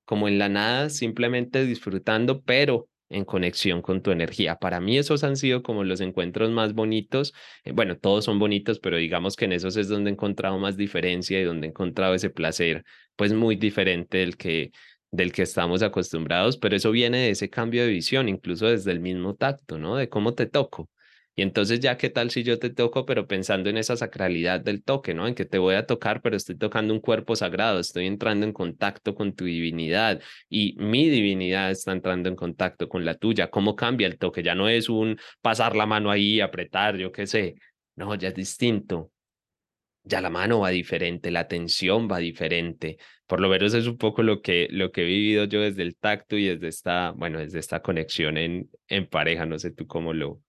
como en la nada, simplemente disfrutando, pero en conexión con tu energía. Para mí esos han sido como los encuentros más bonitos. Eh, bueno, todos son bonitos, pero digamos que en esos es donde he encontrado más diferencia y donde he encontrado ese placer, pues muy diferente del que del que estamos acostumbrados, pero eso viene de ese cambio de visión, incluso desde el mismo tacto, ¿no? De cómo te toco. Y entonces ya qué tal si yo te toco, pero pensando en esa sacralidad del toque, ¿no? En que te voy a tocar, pero estoy tocando un cuerpo sagrado, estoy entrando en contacto con tu divinidad y mi divinidad está entrando en contacto con la tuya. ¿Cómo cambia el toque? Ya no es un pasar la mano ahí, apretar, yo qué sé. No, ya es distinto. Ya la mano va diferente, la tensión va diferente. Por lo menos es un poco lo que, lo que he vivido yo desde el tacto y desde esta, bueno, desde esta conexión en, en pareja. No sé tú cómo lo,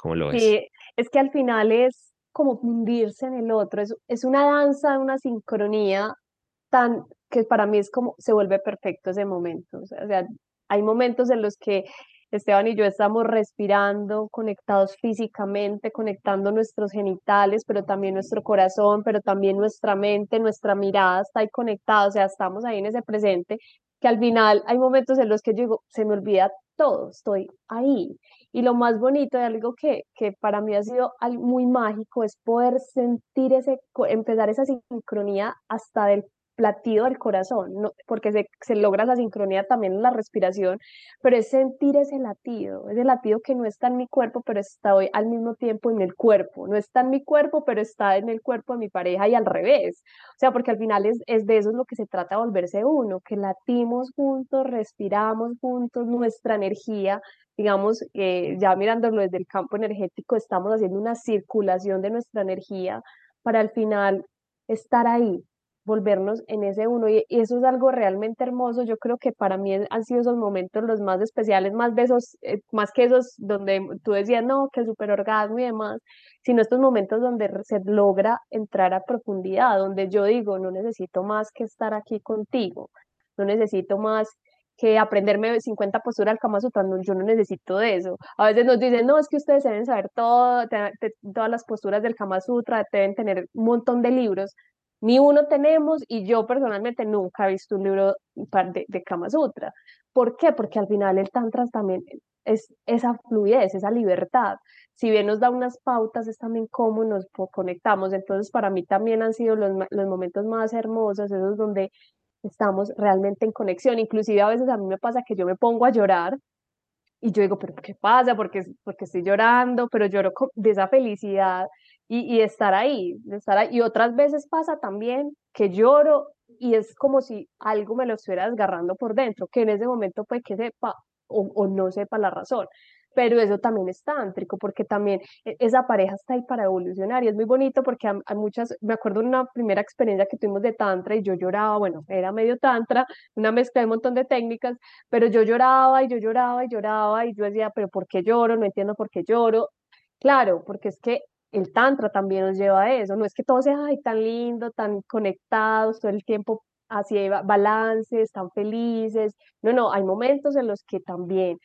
¿Cómo? Sí, es que al final es como fundirse en el otro, es, es una danza, una sincronía tan que para mí es como se vuelve perfecto ese momento. O sea, hay momentos en los que Esteban y yo estamos respirando, conectados físicamente, conectando nuestros genitales, pero también nuestro corazón, pero también nuestra mente, nuestra mirada está ahí conectada, o sea, estamos ahí en ese presente, que al final hay momentos en los que yo digo, se me olvida todo, estoy ahí. Y lo más bonito de algo que, que para mí ha sido muy mágico es poder sentir ese, empezar esa sincronía hasta del latido del corazón, porque se, se, logra la sincronía también en la respiración, pero es sentir ese latido, ese latido que no está en mi cuerpo, pero está hoy al mismo tiempo en el cuerpo, no está en mi cuerpo, pero está en el cuerpo de mi pareja y al revés, o sea, porque al final es, es de eso es lo que se trata de volverse uno, que latimos juntos, respiramos juntos, nuestra energía digamos, eh, ya mirándolo desde el campo energético, estamos haciendo una circulación de nuestra energía para al final estar ahí, volvernos en ese uno y, eso es algo realmente hermoso. Yo creo que para mí han sido esos momentos los más especiales, más de esos, eh, más que esos donde tú decías, no, que super orgasmo y demás, sino estos momentos donde se logra entrar a profundidad, donde yo digo, no necesito más que estar aquí contigo, no necesito más que aprenderme 50 posturas al Kama Sutra, no, yo no necesito de eso. A veces nos dicen, no, es que ustedes deben saber todo, todas las posturas del Kama Sutra, deben tener un montón de libros. Ni uno tenemos y yo personalmente nunca he visto un libro de, de Kama Sutra. ¿Por qué? Porque al final el Tantra también es esa fluidez, esa libertad. Si bien nos da unas pautas, es también cómo nos conectamos. Entonces, para mí también han sido los, los momentos más hermosos, esos donde estamos realmente en conexión. Inclusive a veces a mí me pasa que yo me pongo a llorar y yo digo, pero ¿qué pasa? Porque, porque estoy llorando, pero lloro de esa felicidad y, estar ahí, estar ahí. Y otras veces pasa también que lloro y es como si algo me lo estuviera desgarrando por dentro, que en ese momento puede que sepa o, no sepa la razón pero eso también es tántrico, porque también e, esa pareja está ahí para evolucionar y es muy bonito porque hay muchas, me acuerdo una primera experiencia que tuvimos de tantra y yo lloraba, bueno, era medio tantra, una mezcla de un montón de técnicas, pero yo lloraba y yo lloraba y lloraba y yo decía, pero ¿por qué lloro? No entiendo por qué lloro. Claro, porque es que el tantra también nos lleva a eso, no es que todo sea tan lindo, tan conectados todo el tiempo así balances, tan felices. No, no, hay momentos en los que también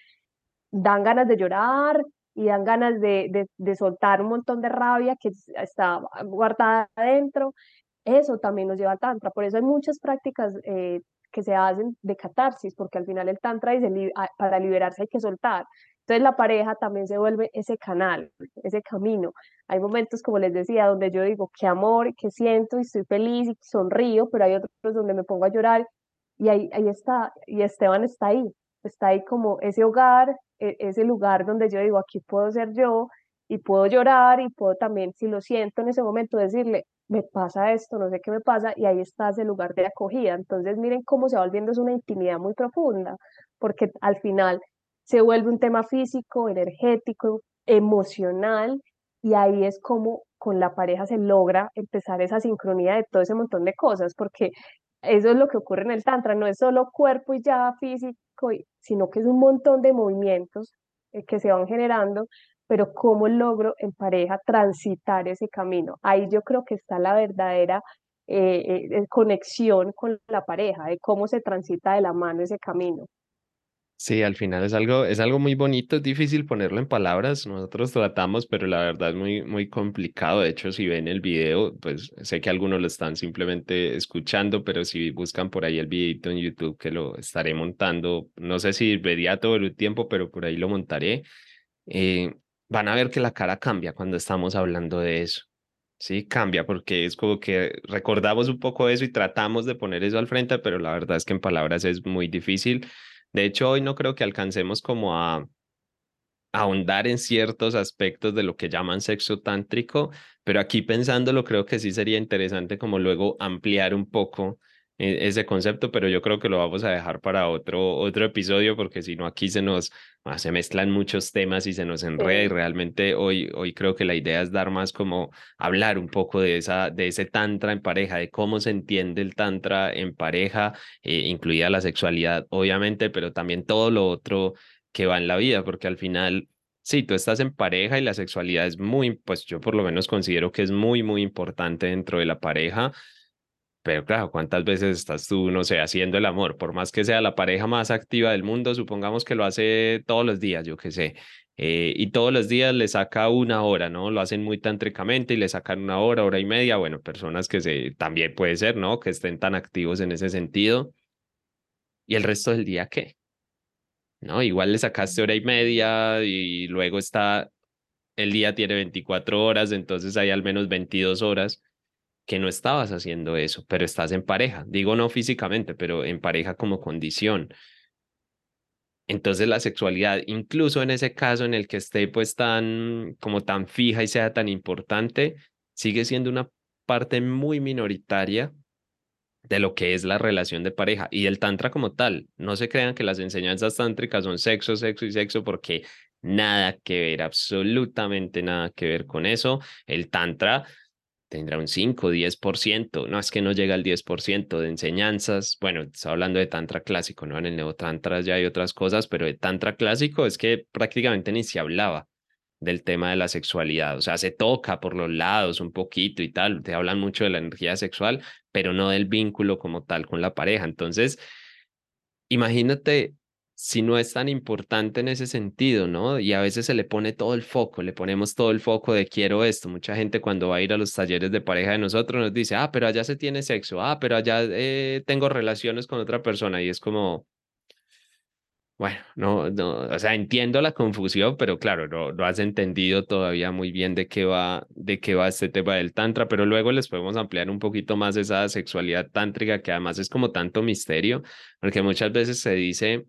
dan ganas de llorar y dan ganas de, de, soltar un montón de rabia que está guardada adentro. Eso también nos lleva al tantra. Por eso hay muchas prácticas eh, que se hacen de catarsis, porque al final el tantra dice, para liberarse hay que soltar. Entonces la pareja también se vuelve ese canal, ese camino. Hay momentos, como les decía, donde yo digo, qué amor, qué siento y estoy feliz y sonrío, pero hay otros donde me pongo a llorar y ahí, ahí está, y Esteban está ahí, está ahí como ese hogar, e, ese lugar donde yo digo, aquí puedo ser yo y puedo llorar y puedo también, si lo siento en ese momento, decirle, me pasa esto, no sé qué me pasa, y ahí está ese lugar de acogida. Entonces, miren cómo se va volviendo es una intimidad muy profunda, porque al final se vuelve un tema físico, energético, emocional, y ahí es como con la pareja se logra empezar esa sincronía de todo ese montón de cosas, porque eso es lo que ocurre en el Tantra, no es solo cuerpo y ya físico, sino que es un montón de movimientos eh, que se van generando, pero cómo logro en pareja transitar ese camino. Ahí yo creo que está la verdadera eh, eh, conexión con la pareja, de cómo se transita de la mano ese camino. Sí, al final es algo, es algo muy bonito, es difícil ponerlo en palabras. Nosotros tratamos, pero la verdad es muy, muy complicado. De hecho, si ven el video, pues sé que algunos lo están simplemente escuchando, pero si buscan por ahí el videito en YouTube que lo estaré montando, no sé si vería todo el tiempo, pero por ahí lo montaré. Eh, van a ver que la cara cambia cuando estamos hablando de eso. Sí, cambia porque es como que recordamos un poco eso y tratamos de poner eso al frente, pero la verdad es que en palabras es muy difícil. De hecho, hoy no creo que alcancemos como a ahondar en ciertos aspectos de lo que llaman sexo tántrico, pero aquí pensándolo creo que sí sería interesante como luego ampliar un poco ese concepto, pero yo creo que lo vamos a dejar para otro, otro episodio porque si no aquí se nos ah, se mezclan muchos temas y se nos enreda y realmente hoy, hoy creo que la idea es dar más como hablar un poco de, esa, de ese tantra en pareja, de cómo se entiende el tantra en pareja, eh, incluida la sexualidad obviamente, pero también todo lo otro que va en la vida, porque al final... Sí, tú estás en pareja y la sexualidad es muy, pues yo por lo menos considero que es muy, muy importante dentro de la pareja, pero claro, ¿cuántas veces estás tú, no sé, haciendo el amor? Por más que sea la pareja más activa del mundo, supongamos que lo hace todos los días, yo qué sé, eh, y todos los días le saca una hora, ¿no? Lo hacen muy tántricamente y le sacan una hora, hora y media. Bueno, personas que se, también puede ser, ¿no? Que estén tan activos en ese sentido. ¿Y el resto del día qué? ¿No? Igual le sacaste hora y media y luego está, el día tiene 24 horas, entonces hay al menos 22 horas que no estabas haciendo eso, pero estás en pareja. Digo no físicamente, pero en pareja como condición. Entonces la sexualidad, incluso en ese caso en el que esté pues tan como tan fija y sea tan importante, sigue siendo una parte muy minoritaria de lo que es la relación de pareja y el tantra como tal. No se crean que las enseñanzas tántricas son sexo, sexo y sexo porque nada que ver, absolutamente nada que ver con eso. El tantra tendrá un 5, 10%, no es que no llega al 10% de enseñanzas, bueno, está hablando de tantra clásico, ¿no? En el neotantra ya hay otras cosas, pero de tantra clásico es que prácticamente ni se hablaba del tema de la sexualidad, o sea, se toca por los lados un poquito y tal, te hablan mucho de la energía sexual, pero no del vínculo como tal con la pareja. Entonces, imagínate si no es tan importante en ese sentido, ¿no? Y a veces se le pone todo el foco, le ponemos todo el foco de quiero esto. Mucha gente cuando va a ir a los talleres de pareja de nosotros nos dice, ah, pero allá se tiene sexo, ah, pero allá eh, tengo relaciones con otra persona y es como, bueno, no, no, o sea, entiendo la confusión, pero claro, no, no has entendido todavía muy bien de qué va, de qué va este tema del tantra, pero luego les podemos ampliar un poquito más esa sexualidad tántrica que además es como tanto misterio, porque muchas veces se dice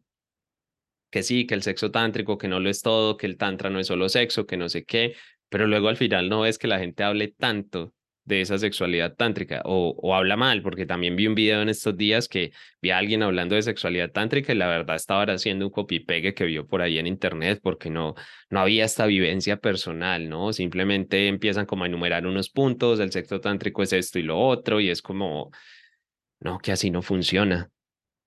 que sí, que el sexo tántrico, que no lo es todo, que el tantra no es solo sexo, que no sé qué, pero luego al final no es que la gente hable tanto de esa sexualidad tántrica o, o habla mal, porque también vi un video en estos días que vi a alguien hablando de sexualidad tántrica y la verdad estaba haciendo un copy-pegue que vio por ahí en internet porque no, no había esta vivencia personal, ¿no? Simplemente empiezan como a enumerar unos puntos, el sexo tántrico es esto y lo otro y es como, no, que así no funciona.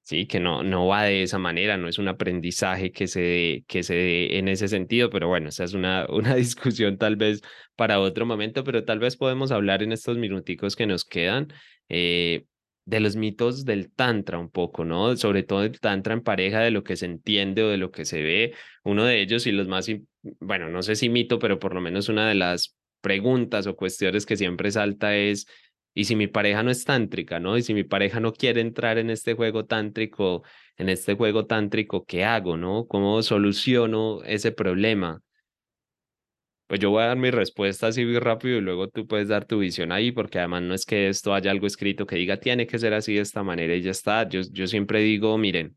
Sí, que no, no va de esa manera, no es un aprendizaje que se dé, que se dé en ese sentido, pero bueno, esa es una, una discusión tal vez para otro momento, pero tal vez podemos hablar en estos minuticos que nos quedan eh, de los mitos del tantra un poco, ¿no? Sobre todo el tantra en pareja, de lo que se entiende o de lo que se ve. Uno de ellos y los más, bueno, no sé si mito, pero por lo menos una de las preguntas o cuestiones que siempre salta es y si mi pareja no es tántrica, ¿no? Y si mi pareja no quiere entrar en este juego tántrico, en este juego tántrico, ¿qué hago, no? ¿Cómo soluciono ese problema? Pues yo voy a dar mi respuesta así muy rápido y luego tú puedes dar tu visión ahí, porque además no es que esto haya algo escrito que diga tiene que ser así de esta manera y ya está. Yo, yo siempre digo, miren,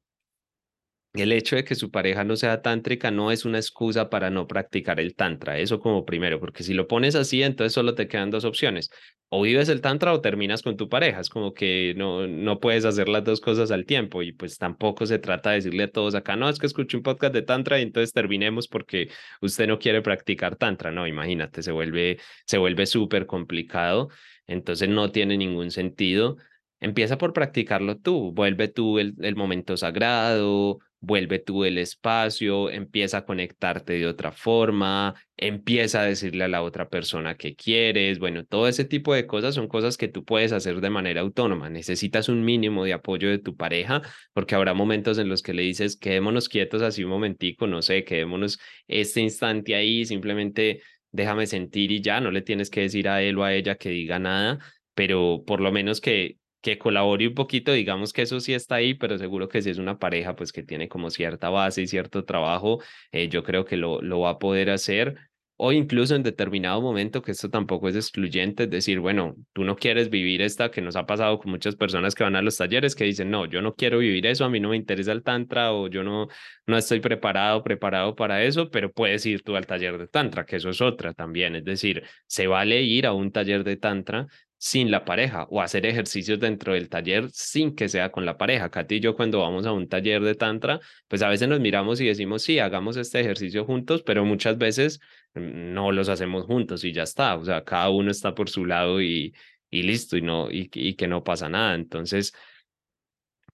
el hecho de que su pareja no sea tántrica no es una excusa para no practicar el tantra, eso como primero, porque si lo pones así, entonces solo te quedan dos opciones, o vives el tantra o terminas con tu pareja, es como que no, no puedes hacer las dos cosas al tiempo y pues tampoco se trata de decirle a todos acá, no, es que escuché un podcast de tantra y entonces terminemos porque usted no quiere practicar tantra, no, imagínate, se vuelve, se vuelve súper complicado, entonces no tiene ningún sentido. Empieza por practicarlo tú, vuelve tú el, momento sagrado, vuelve tú el espacio, empieza a conectarte de otra forma, empieza a decirle a la otra persona que quieres, bueno, todo ese tipo de cosas son cosas que tú puedes hacer de manera autónoma. Necesitas un mínimo de apoyo de tu pareja porque habrá momentos en los que le dices, quedémonos quietos así un momentico, no sé, quedémonos este instante ahí, simplemente déjame sentir y ya, no le tienes que decir a él o a ella que diga nada, pero por lo menos que que colabore un poquito, digamos que eso sí está ahí, pero seguro que si es una pareja pues que tiene como cierta base y cierto trabajo, eh, yo creo que lo, lo va a poder hacer. O incluso en determinado momento, que esto tampoco es excluyente, es decir, bueno, tú no quieres vivir esta que nos ha pasado con muchas personas que van a los talleres que dicen, no, yo no quiero vivir eso, a mí no me interesa el tantra o yo no, no estoy preparado, preparado para eso, pero puedes ir tú al taller de tantra, que eso es otra también, es decir, se vale ir a un taller de tantra sin la pareja o hacer ejercicios dentro del taller sin que sea con la pareja. Katy y yo cuando vamos a un taller de tantra, pues a veces nos miramos y decimos, sí, hagamos este ejercicio juntos, pero muchas veces mm, no los hacemos juntos y ya está. O sea, cada uno está por su lado y, y listo y, no, y, que no pasa nada. Entonces,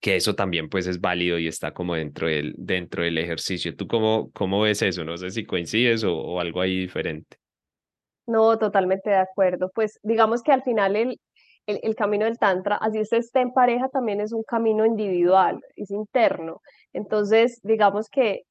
que eso también pues es válido y está como dentro del, dentro del ejercicio. ¿Tú cómo, cómo ves eso? No sé si coincides o algo ahí diferente. No, totalmente de acuerdo. Pues digamos que al final el, el, el camino del Tantra, así usted esté en pareja, también es un camino individual, es interno. Entonces, digamos que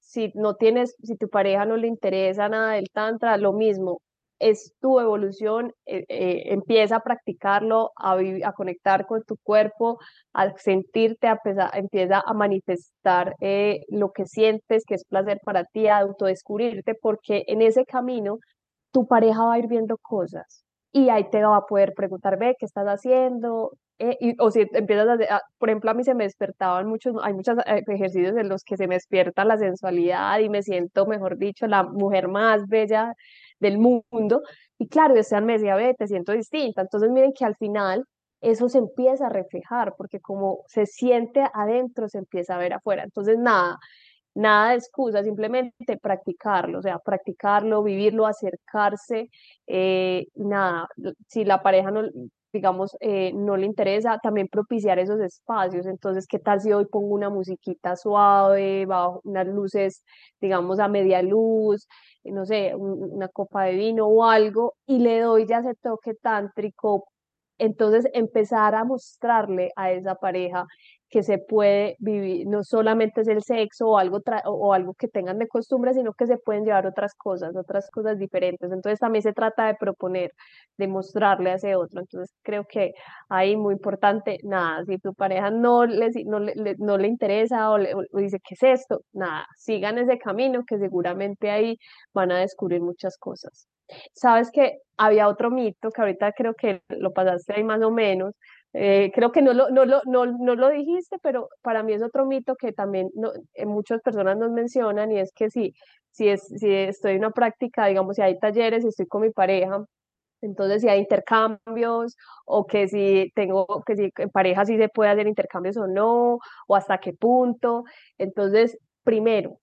si no tienes, si tu pareja no le interesa nada del Tantra, lo mismo, es tu evolución, eh, eh, empieza a practicarlo, a, a, conectar con tu cuerpo, a sentirte, a pesar, empieza a manifestar eh, lo que sientes, que es placer para ti, a autodescubrirte, porque en ese camino tu pareja va a ir viendo cosas y ahí te va a poder preguntar, ve, ¿qué estás haciendo? Eh, y, o si empiezas a, por ejemplo, a mí se me despertaban muchos, hay muchos eh, ejercicios en los que se me despierta la sensualidad y me siento, mejor dicho, la mujer más bella del mundo. Y claro, ese me decía, ve, te siento distinta. Entonces miren que al final eso se empieza a reflejar, porque como se siente adentro, se empieza a ver afuera. Entonces, nada, nada de excusa, simplemente practicarlo, o sea, practicarlo, vivirlo, acercarse, eh, nada, si la pareja no, digamos, eh, no le interesa, también propiciar esos espacios. Entonces, ¿qué tal si hoy pongo una musiquita suave, bajo unas luces, digamos, a media luz, no sé, una copa de vino o algo, y le doy ya ese toque tántrico? Entonces, empezar a mostrarle a esa pareja que se puede vivir, no solamente es el sexo o algo, o algo que tengan de costumbre, sino que se pueden llevar otras cosas, otras cosas diferentes. Entonces también se trata de proponer, de mostrarle a ese otro. Entonces creo que ahí muy importante, nada, si tu pareja no le, no le, no le interesa o, le, dice, ¿qué es esto? Nada, sigan ese camino que seguramente ahí van a descubrir muchas cosas. Sabes que había otro mito que ahorita creo que lo pasaste ahí más o menos, eh, creo que no lo, no, lo, no, no, lo dijiste, pero para mí es otro mito que también no, eh, muchas personas nos mencionan y es que si, si, es, si estoy en una práctica, digamos, si hay talleres y estoy con mi pareja, entonces si hay intercambios o que si tengo, que si en pareja sí se puede hacer intercambios o no, o hasta qué punto. Entonces, primero,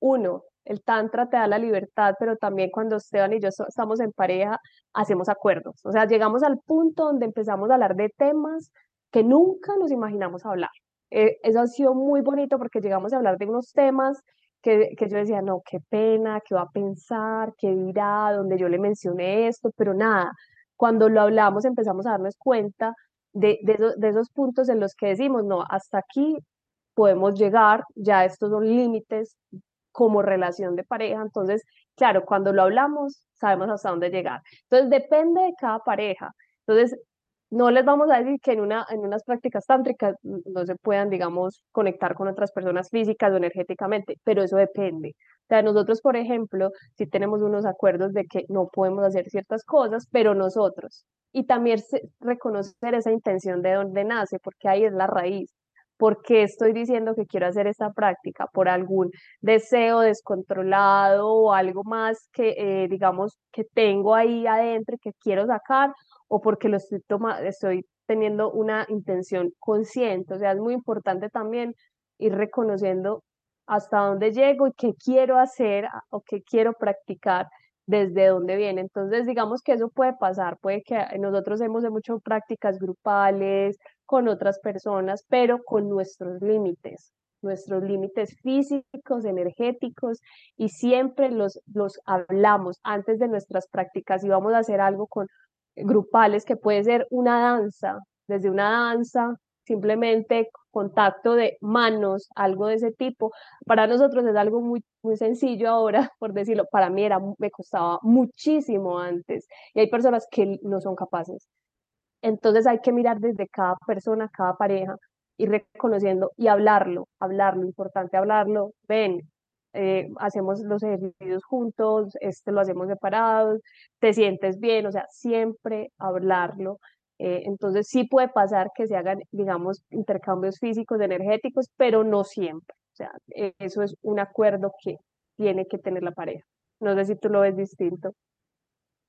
uno, el tantra te da la libertad, pero también cuando Esteban y yo estamos en pareja, hacemos acuerdos. O sea, llegamos al punto donde empezamos a hablar de temas que nunca nos imaginamos hablar. Eh, eso ha sido muy bonito porque llegamos a hablar de unos temas que, que, yo decía, no, qué pena, qué va a pensar, qué dirá, donde yo le mencioné esto, pero nada, cuando lo hablamos empezamos a darnos cuenta de, de esos puntos en los que decimos, no, hasta aquí podemos llegar, ya estos son límites como relación de pareja. Entonces, claro, cuando lo hablamos, sabemos hasta dónde llegar. Entonces, depende de cada pareja. Entonces, no les vamos a decir que en, una, en unas prácticas tántricas no se puedan, digamos, conectar con otras personas físicas o energéticamente, pero eso depende. O sea, nosotros, por ejemplo, si tenemos unos acuerdos de que no podemos hacer ciertas cosas, pero nosotros. Y también reconocer esa intención de dónde nace, porque ahí es la raíz. ¿Por qué estoy diciendo que quiero hacer esta práctica? ¿Por algún deseo descontrolado o algo más que, eh, digamos, que tengo ahí adentro y que quiero sacar? ¿O porque lo estoy, estoy teniendo una intención consciente? O sea, es muy importante también ir reconociendo hasta dónde llego y qué quiero hacer o qué quiero practicar desde dónde viene. Entonces, digamos que eso puede pasar, puede que nosotros hemos hecho prácticas grupales, con otras personas, pero con nuestros límites, nuestros límites físicos, energéticos, y siempre los, los hablamos antes de nuestras prácticas y vamos a hacer algo con grupales que puede ser una danza, desde una danza, simplemente contacto de manos, algo de ese tipo. Para nosotros es algo muy, muy sencillo ahora, por decirlo. Para mí era, me costaba muchísimo antes. Y hay personas que no son capaces. Entonces hay que mirar desde cada persona, cada pareja, y reconociendo y hablarlo, hablarlo, importante hablarlo. Ven, eh, hacemos los ejercicios juntos, este lo hacemos separados, te sientes bien, o sea, siempre hablarlo. Eh, entonces sí puede pasar que se hagan, digamos, intercambios físicos, energéticos, pero no siempre. O sea, e, eso es un acuerdo que tiene que tener la pareja. No sé si tú lo ves distinto.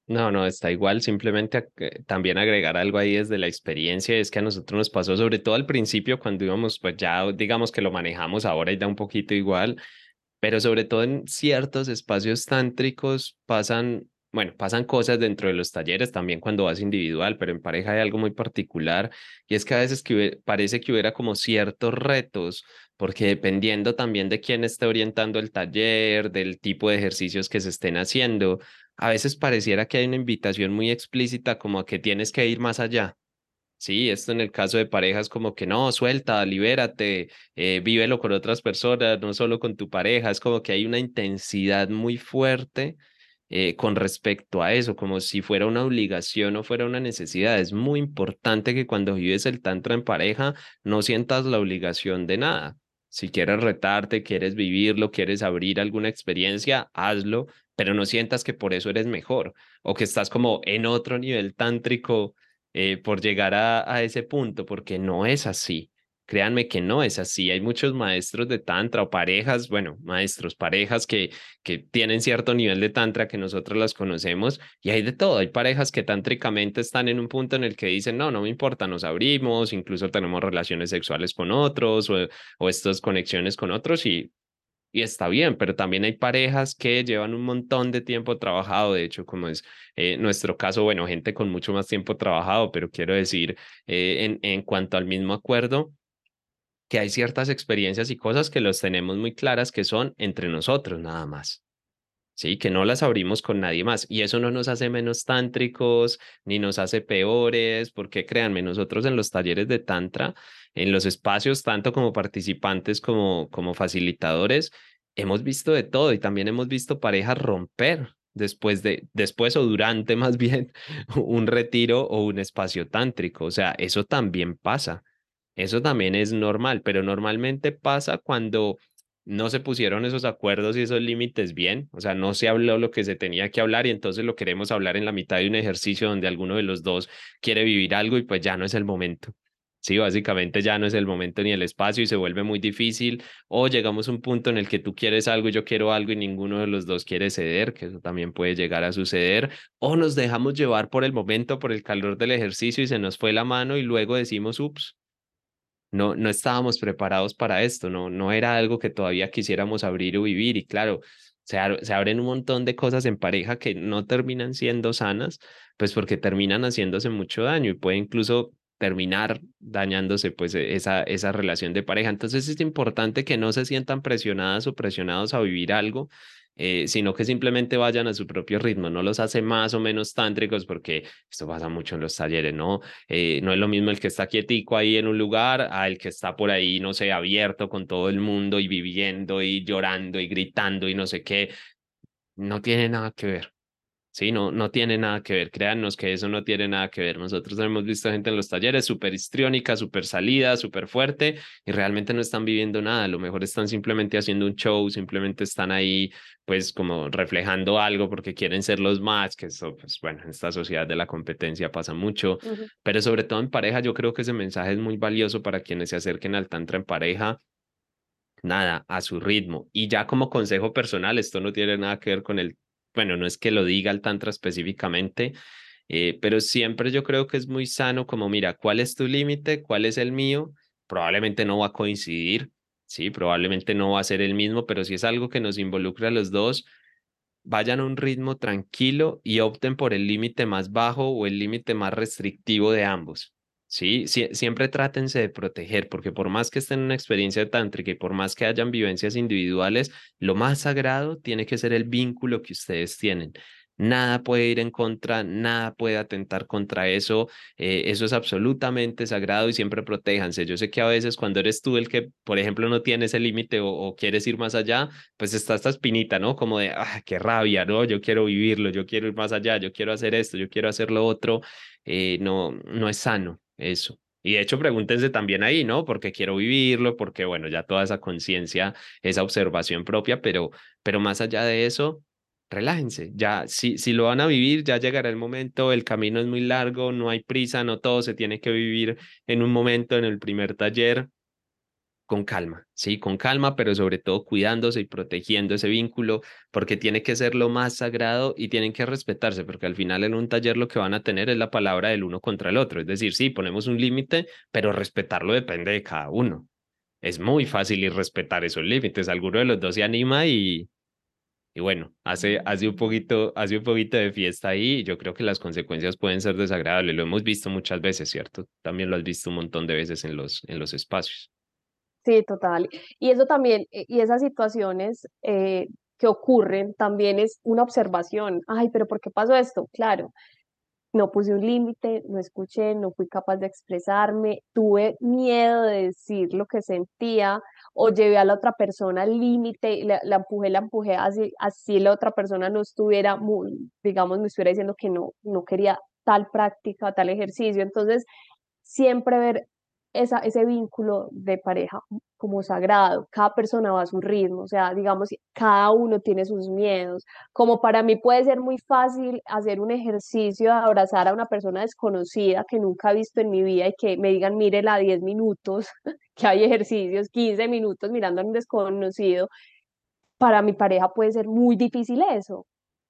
No, no, está igual. Simplemente también agregar algo ahí desde la experiencia es que a nosotros nos pasó, sobre todo al principio, cuando íbamos, pues ya digamos que lo manejamos ahora y da un poquito igual, pero sobre todo en ciertos espacios tántricos pasan, bueno, pasan cosas dentro de los talleres también cuando vas individual, pero en pareja hay algo muy particular y es que a veces parece que hubiera como ciertos retos porque dependiendo también de quién esté orientando el taller, del tipo de ejercicios que se estén haciendo, a veces pareciera que hay una invitación muy explícita como a que tienes que ir más allá. Sí, esto en el caso de parejas como que no, suelta, libérate, eh, vívelo con otras personas, no solo con tu pareja, es como que hay una intensidad muy fuerte eh, con respecto a eso, como si fuera una obligación o fuera una necesidad. Es muy importante que cuando vives el tantra en pareja no sientas la obligación de nada. Si quieres retarte, quieres vivirlo, quieres abrir alguna experiencia, hazlo, pero no sientas que por eso eres mejor o que estás como en otro nivel tántrico eh, por llegar a, a ese punto, porque no es así. Créanme que no es así. Hay muchos maestros de tantra o parejas, bueno, maestros, parejas que, que tienen cierto nivel de tantra que nosotros las conocemos y hay de todo. Hay parejas que tántricamente están en un punto en el que dicen, no, no me importa, nos abrimos, incluso tenemos relaciones sexuales con otros o, o estas conexiones con otros y y está bien, pero también hay parejas que llevan un montón de tiempo trabajado, de hecho, como es eh, nuestro caso, bueno, gente con mucho más tiempo trabajado, pero quiero decir, eh, en, en cuanto al mismo acuerdo, que hay ciertas experiencias y cosas que los tenemos muy claras que son entre nosotros nada más. Sí, que no las abrimos con nadie más. Y eso no nos hace menos tántricos, ni nos hace peores, porque créanme, nosotros en los talleres de Tantra en los espacios, tanto como participantes como, como facilitadores, hemos visto de todo y también hemos visto parejas romper después de, después o durante más bien un retiro o un espacio tántrico. O sea, eso también pasa. Eso también es normal, pero normalmente pasa cuando no se pusieron esos acuerdos y esos límites bien, o sea, no se habló lo que se tenía que hablar y entonces lo queremos hablar en la mitad de un ejercicio donde alguno de los dos quiere vivir algo y pues ya no es el momento. Sí, básicamente ya no es el momento ni el espacio y se vuelve muy difícil. O llegamos a un punto en el que tú quieres algo y yo quiero algo y ninguno de los dos quiere ceder, que eso también puede llegar a suceder. O nos dejamos llevar por el momento, por el calor del ejercicio y se nos fue la mano y luego decimos, ups, no, no estábamos preparados para esto, no, no era algo que todavía quisiéramos abrir o vivir. Y claro, se, se abren un montón de cosas en pareja que no terminan siendo sanas, pues porque terminan haciéndose mucho daño y puede incluso terminar dañándose pues e, esa, esa relación de pareja. Entonces es importante que no se sientan presionadas o presionados a vivir algo, eh, sino que simplemente vayan a su propio ritmo. No los hace más o menos tántricos porque esto pasa mucho en los talleres, ¿no? Eh, no es lo mismo el que está quietico ahí en un lugar a el que está por ahí, no sé, abierto con todo el mundo y viviendo y llorando y gritando y no sé qué. No tiene nada que ver. Sí, no, no tiene nada que ver. Créannos que eso no tiene nada que ver. Nosotros hemos visto gente en los talleres súper histriónica, súper salida, súper fuerte y realmente no están viviendo nada. A lo mejor están simplemente haciendo un show, simplemente están ahí, pues, como reflejando algo porque quieren ser los más, que eso, pues, bueno, en esta sociedad de la competencia pasa mucho. Pero sobre todo en pareja, yo creo que ese mensaje es muy valioso para quienes se acerquen al Tantra en pareja nada, a su ritmo. Y ya como consejo personal, esto no tiene nada que ver con el bueno, no es que lo diga el Tantra específicamente, eh, pero siempre yo creo que es muy sano como, mira, ¿cuál es tu límite? ¿Cuál es el mío? Probablemente no va a coincidir, sí, probablemente no va a ser el mismo, pero si es algo que nos involucra a los dos, vayan a un ritmo tranquilo y opten por el límite más bajo o el límite más restrictivo de ambos. Sí, siempre trátense de proteger, porque por más que estén en una experiencia tántrica y por más que hayan vivencias individuales, lo más sagrado tiene que ser el vínculo que ustedes tienen. Nada puede ir en contra, nada puede atentar contra eso. Eh, eso es absolutamente sagrado y siempre protéjanse. Yo sé que a veces cuando eres tú el que, por ejemplo, no tiene ese límite o, quieres ir más allá, pues está esta espinita, ¿no? Como de, ah, qué rabia, ¿no? Yo quiero vivirlo, yo quiero ir más allá, yo quiero hacer esto, yo quiero hacer lo otro. Eh, no, no es sano eso. Y de hecho, pregúntense también ahí, ¿no? Porque quiero vivirlo, porque, bueno, ya toda esa conciencia, esa observación propia, pero, pero más allá de eso, relájense. Ya, si, si lo van a vivir, ya llegará el momento, el camino es muy largo, no hay prisa, no todo se tiene que vivir en un momento, en el primer taller con calma, sí, con calma, pero sobre todo cuidándose y protegiendo ese vínculo, porque tiene que ser lo más sagrado y tienen que respetarse, porque al final en un taller lo que van a tener es la palabra del uno contra el otro, es decir, sí, ponemos un límite, pero respetarlo depende de cada uno. Es muy fácil ir respetar esos límites, alguno de los dos se anima y, y bueno, hace, hace, un poquito, hace un poquito de fiesta ahí y yo creo que las consecuencias pueden ser desagradables, lo hemos visto muchas veces, ¿cierto? También lo has visto un montón de veces en los, en los espacios. Sí, total. Y eso también, eh, y esas situaciones eh, que ocurren también es una observación. Ay, pero ¿por qué pasó esto? Claro, no puse un límite, no escuché, no fui capaz de expresarme, tuve miedo de decir lo que sentía o llevé a la otra persona al límite, la, la, empujé, la empujé, así, así la otra persona no estuviera, muy, digamos, me estuviera diciendo que no, no quería tal práctica, tal ejercicio. Entonces, siempre ver esa, ese vínculo de pareja como sagrado, cada persona va a su ritmo, o sea, digamos, cada uno tiene sus miedos, como para mí puede ser muy fácil hacer un ejercicio de abrazar a una persona desconocida que nunca he visto en mi vida y que me digan, mírela 10 minutos, que hay ejercicios, 15 minutos mirando a un desconocido, para mi pareja puede ser muy difícil eso.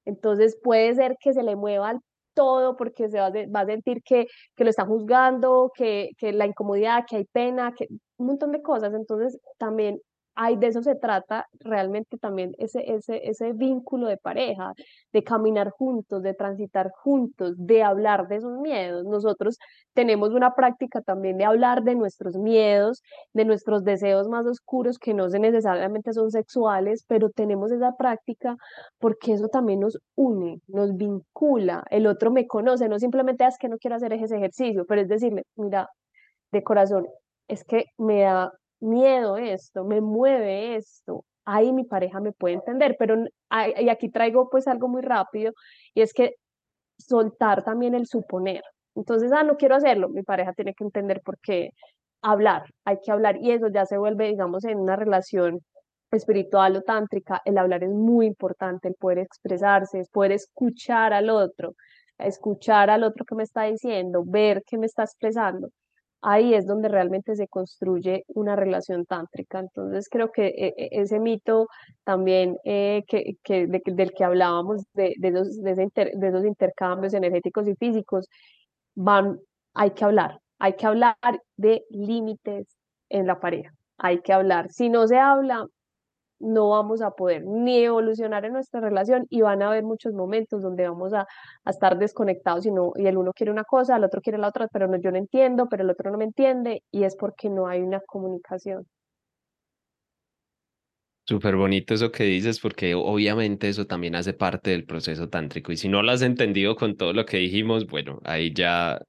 Entonces puede ser que se le mueva todo porque se va, va a sentir que, que lo están juzgando, que, que la incomodidad, que hay pena, que un montón de cosas. Entonces, también hay de eso se trata realmente también ese, ese, ese vínculo de pareja, de caminar juntos, de transitar juntos, de hablar de esos miedos. Nosotros tenemos una práctica también de hablar de nuestros miedos, de nuestros deseos más oscuros que no necesariamente son sexuales, pero tenemos esa práctica porque eso también nos une, nos vincula. El otro me conoce, no simplemente ah, es que no quiero hacer ese ejercicio, pero es decirle, mira, de corazón, es que me da miedo esto, me mueve esto, ahí mi pareja me puede entender, pero y aquí traigo pues algo muy rápido y es que soltar también el suponer. Entonces, ah, no quiero hacerlo, mi pareja tiene que entender por qué hablar, hay que hablar y eso ya se vuelve, digamos, en una relación espiritual o tántrica, el hablar es muy importante, el poder expresarse, es poder escuchar al otro, escuchar al otro que me está diciendo, ver qué me está expresando ahí es donde realmente se construye una relación tántrica. Entonces creo que eh, eh, ese mito también eh, que, que del que hablábamos, de, de, de, de esos intercambios energéticos y físicos, van, hay que hablar, hay que hablar de límites en la pareja, hay que hablar. Si no se habla, no vamos a poder ni evolucionar en nuestra relación y van a haber muchos momentos donde vamos a, estar desconectados y, no, y el uno quiere una cosa, el otro quiere la otra, pero no, yo no entiendo, pero el otro no me entiende y es porque no hay una comunicación. Súper bonito eso que dices, porque obviamente eso también hace parte del proceso tántrico. Y si no lo has entendido con todo lo que dijimos, bueno, ahí ya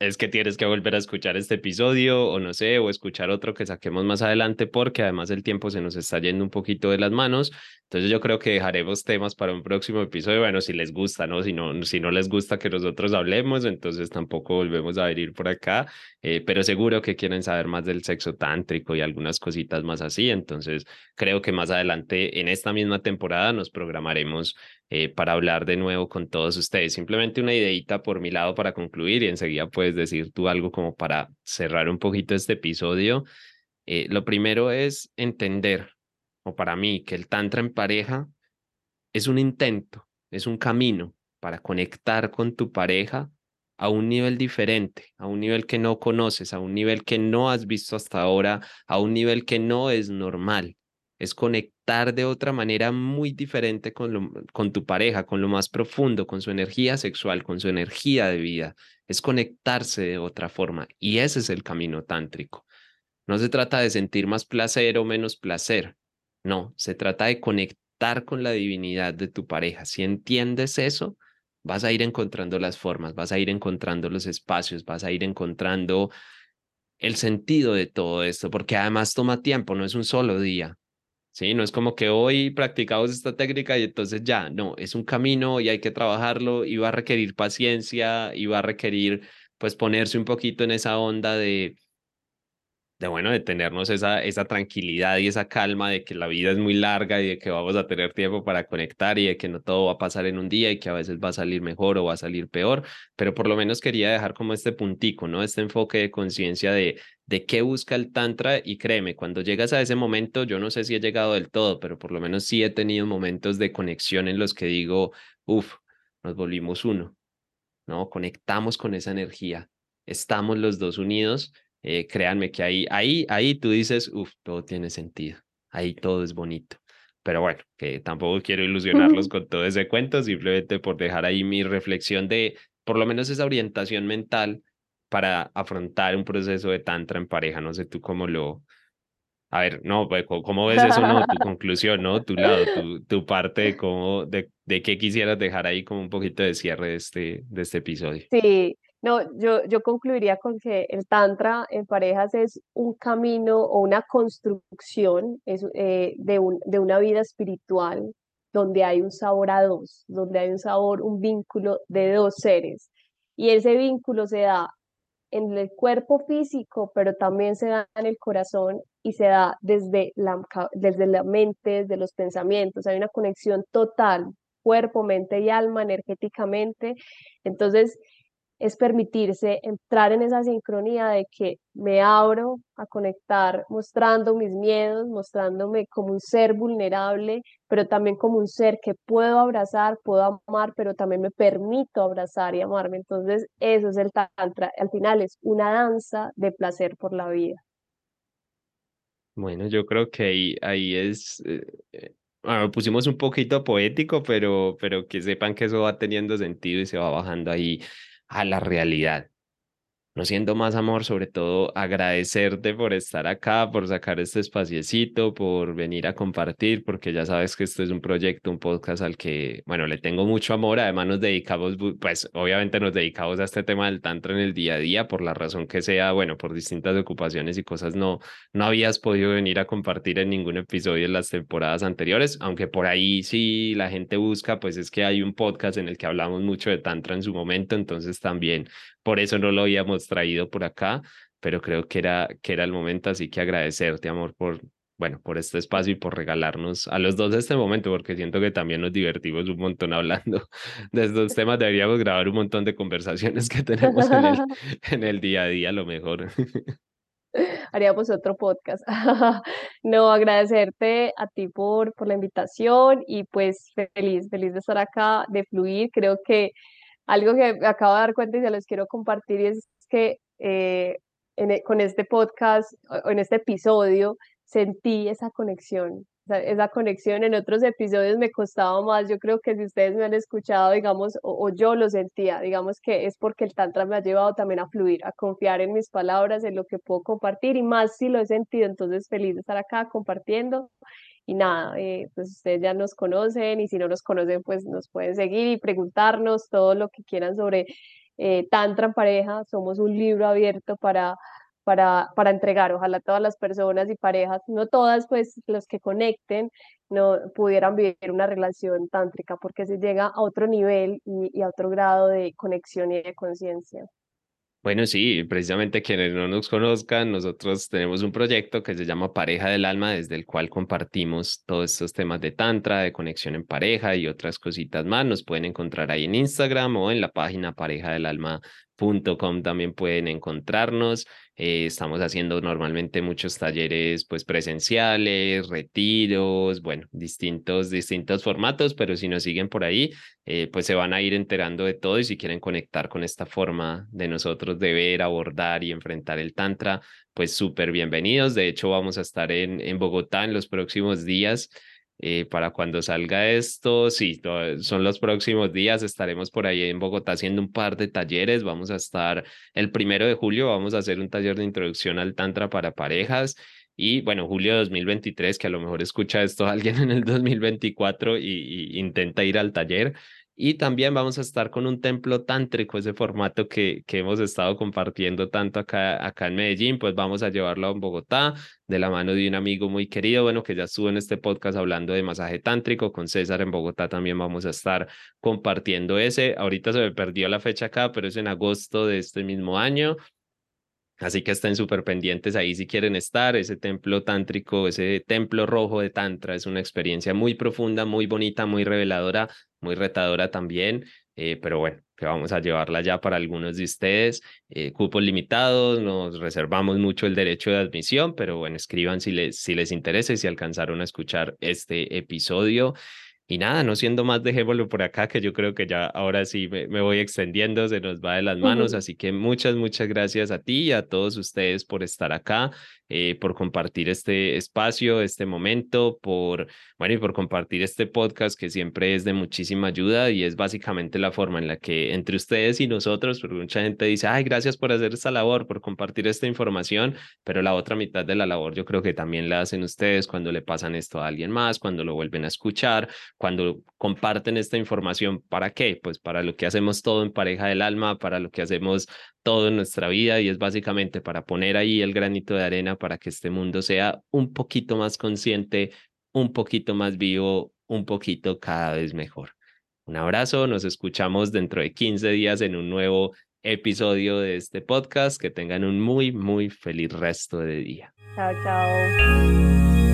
es que tienes que volver a escuchar este episodio o no sé, o escuchar otro que saquemos más adelante porque además el tiempo se nos está yendo un poquito de las manos. Entonces yo creo que dejaremos temas para un próximo episodio. Bueno, si les gusta, ¿no? Si no, si no les gusta que nosotros hablemos, entonces tampoco volvemos a venir por acá. Eh, pero seguro que quieren saber más del sexo tántrico y algunas cositas más así. Entonces creo que más adelante en esta misma temporada nos programaremos eh, para hablar de nuevo con todos ustedes. Simplemente una ideita por mi lado para concluir y enseguida puedes decir tú algo como para cerrar un poquito este episodio. Eh, lo primero es entender, o para mí, que el tantra en pareja es un intento, es un camino para conectar con tu pareja a un nivel diferente, a un nivel que no conoces, a un nivel que no has visto hasta ahora, a un nivel que no es normal es conectar de otra manera muy diferente con, con tu pareja, con lo más profundo, con su energía sexual, con su energía de vida. Es conectarse de otra forma y ese es el camino tántrico. No se trata de sentir más placer o menos placer. No, se trata de conectar con la divinidad de tu pareja. Si entiendes eso, vas a ir encontrando las formas, vas a ir encontrando los espacios, vas a ir encontrando el sentido de todo esto, porque además toma tiempo, no es un solo día, Sí, no es como que hoy practicamos esta técnica y entonces ya, no, es un camino y hay que trabajarlo y va a requerir paciencia y va a requerir pues ponerse un poquito en esa onda de, de bueno, de tenernos esa, esa tranquilidad y esa calma de que la vida es muy larga y de que vamos a tener tiempo para conectar y de que no todo va a pasar en un día y que a veces va a salir mejor o va a salir peor, pero por lo menos quería dejar como este puntico, ¿no? Este enfoque de conciencia de, de qué busca el tantra y créeme, cuando llegas a ese momento, yo no sé si he llegado del todo, pero por lo menos sí he tenido momentos de conexión en los que digo, uff, nos volvimos uno, ¿no? Conectamos con esa energía, estamos los dos unidos eh, créanme que ahí, ahí, ahí tú dices, uff, todo tiene sentido, ahí todo es bonito. Pero bueno, que tampoco quiero ilusionarlos con todo ese cuento, simplemente por dejar ahí mi reflexión de por lo menos esa orientación mental para afrontar un proceso de tantra en pareja. No sé tú cómo lo... A ver, no, pues, ¿cómo ves eso, no? Tu conclusión, ¿no? Tu lado, tu, tu parte de cómo, de, de qué quisieras dejar ahí como un poquito de cierre de este, de este episodio. Sí, no, yo, yo concluiría con que el Tantra en parejas es un camino o una construcción es, eh, de, un, de una vida espiritual donde hay un sabor a dos, donde hay un sabor, un vínculo de dos seres. Y ese vínculo se da en el cuerpo físico, pero también se da en el corazón y se da desde la, desde la mente, desde los pensamientos. Hay una conexión total, cuerpo, mente y alma, energéticamente. Entonces, es permitirse entrar en esa sincronía de que me abro a conectar mostrando mis miedos, mostrándome como un ser vulnerable, pero también como un ser que puedo abrazar, puedo amar, pero también me permito abrazar y amarme. Entonces, eso es el tantra. Al final es una danza de placer por la vida. Bueno, yo creo que ahí, ahí es, eh, eh, bueno, pusimos un poquito poético, pero, pero que sepan que eso va teniendo sentido y se va bajando ahí a la realidad no siendo más amor, sobre todo agradecerte por estar acá, por sacar este espaciecito, por venir a compartir, porque ya sabes que esto es un proyecto, un podcast al que, bueno, le tengo mucho amor, además nos dedicamos, pues obviamente nos dedicamos a este tema del tantra en el día a día, por la razón que sea, bueno, por distintas ocupaciones y cosas, no, no habías podido venir a compartir en ningún episodio en las temporadas anteriores, aunque por ahí sí la gente busca, pues es que hay un podcast en el que hablamos mucho de tantra en su momento, entonces también por eso no lo habíamos traído por acá, pero creo que era, que era el momento, así que agradecerte, amor, por, bueno, por este espacio y por regalarnos a los dos este momento, porque siento que también nos divertimos un montón hablando de estos temas. Deberíamos grabar un montón de conversaciones que tenemos en el, en el día a día, a lo mejor. Haríamos otro podcast. No, agradecerte a ti por, por la invitación y pues feliz, feliz de estar acá, de fluir. Creo que algo que me acabo de dar cuenta y se los quiero compartir es que eh, e, con este podcast en este episodio sentí esa conexión, esa conexión. En otros episodios me costaba más, yo creo que si ustedes me han escuchado, digamos, o, o, yo lo sentía, digamos que es porque el Tantra me ha llevado también a fluir, a confiar en mis palabras, en lo que puedo compartir y más si lo he sentido, entonces feliz de estar acá compartiendo y nada, eh, pues ustedes ya nos conocen y si no nos conocen, pues nos pueden seguir y preguntarnos todo lo que quieran sobre eh, Tantra pareja. Somos un libro abierto para, para, para entregar. Ojalá todas las personas y parejas, no todas, pues los que conecten, no pudieran vivir una relación tántrica porque se llega a otro nivel y a otro grado de conexión y de conciencia. Bueno, sí, precisamente quienes no nos conozcan, nosotros tenemos un proyecto que se llama Pareja del Alma, desde el cual compartimos todos estos temas de Tantra, de conexión en pareja y otras cositas más. Nos pueden encontrar ahí en Instagram o en la página pareja del alma Com también pueden encontrarnos. Eh, estamos haciendo normalmente muchos talleres pues presenciales, retiros, bueno, distintos, distintos formatos, pero si nos siguen por ahí, eh, pues se van a ir enterando de todo y si quieren conectar con esta forma de nosotros de ver, abordar y enfrentar el Tantra, pues súper bienvenidos. De hecho, vamos a estar en, en Bogotá en los próximos días. Eh, para cuando salga esto, sí, son los próximos días, estaremos por ahí en Bogotá haciendo un par de talleres, vamos a estar el primero de julio, vamos a hacer un taller de introducción al Tantra para parejas. Y bueno, julio de 2023, que a lo mejor escucha esto alguien en el 2024 y, y intenta ir al taller, y también vamos a estar con un templo tántrico, ese formato que, que hemos estado compartiendo tanto acá, acá en Medellín, pues vamos a llevarlo a Bogotá de la mano de un amigo muy querido, bueno, que ya estuvo en este podcast hablando de masaje tántrico con César en Bogotá, también vamos a estar compartiendo ese. Ahorita se me perdió la fecha acá, pero es en agosto de este mismo año. Así que estén súper pendientes ahí si quieren estar. Ese templo tántrico, ese templo rojo de Tantra es una experiencia muy profunda, muy bonita, muy reveladora, muy retadora también. Eh, pero bueno, que vamos a llevarla ya para algunos de ustedes. Eh, cupos limitados, nos reservamos mucho el derecho de admisión, pero bueno, escriban si les, si les interesa y si alcanzaron a escuchar este episodio. Y nada, no siendo más, dejémoslo por acá, que yo creo que ya ahora sí me, voy extendiendo, se nos va de las manos. Así que muchas, muchas gracias a ti y a todos ustedes por estar acá, eh, por compartir este espacio, este momento, por, bueno, y por compartir este podcast que siempre es de muchísima ayuda y es básicamente la forma en la que entre ustedes y nosotros, porque mucha gente dice, ay, gracias por hacer esta labor, por compartir esta información, pero la otra mitad de la labor yo creo que también la hacen ustedes cuando le pasan esto a alguien más, cuando lo vuelven a escuchar cuando comparten esta información, ¿para qué? Pues para lo que hacemos todo en pareja del alma, para lo que hacemos todo en nuestra vida y es básicamente para poner ahí el granito de arena para que este mundo sea un poquito más consciente, un poquito más vivo, un poquito cada vez mejor. Un abrazo, nos escuchamos dentro de 15 días en un nuevo episodio de este podcast. Que tengan un muy, muy feliz resto de día. Chao, chao.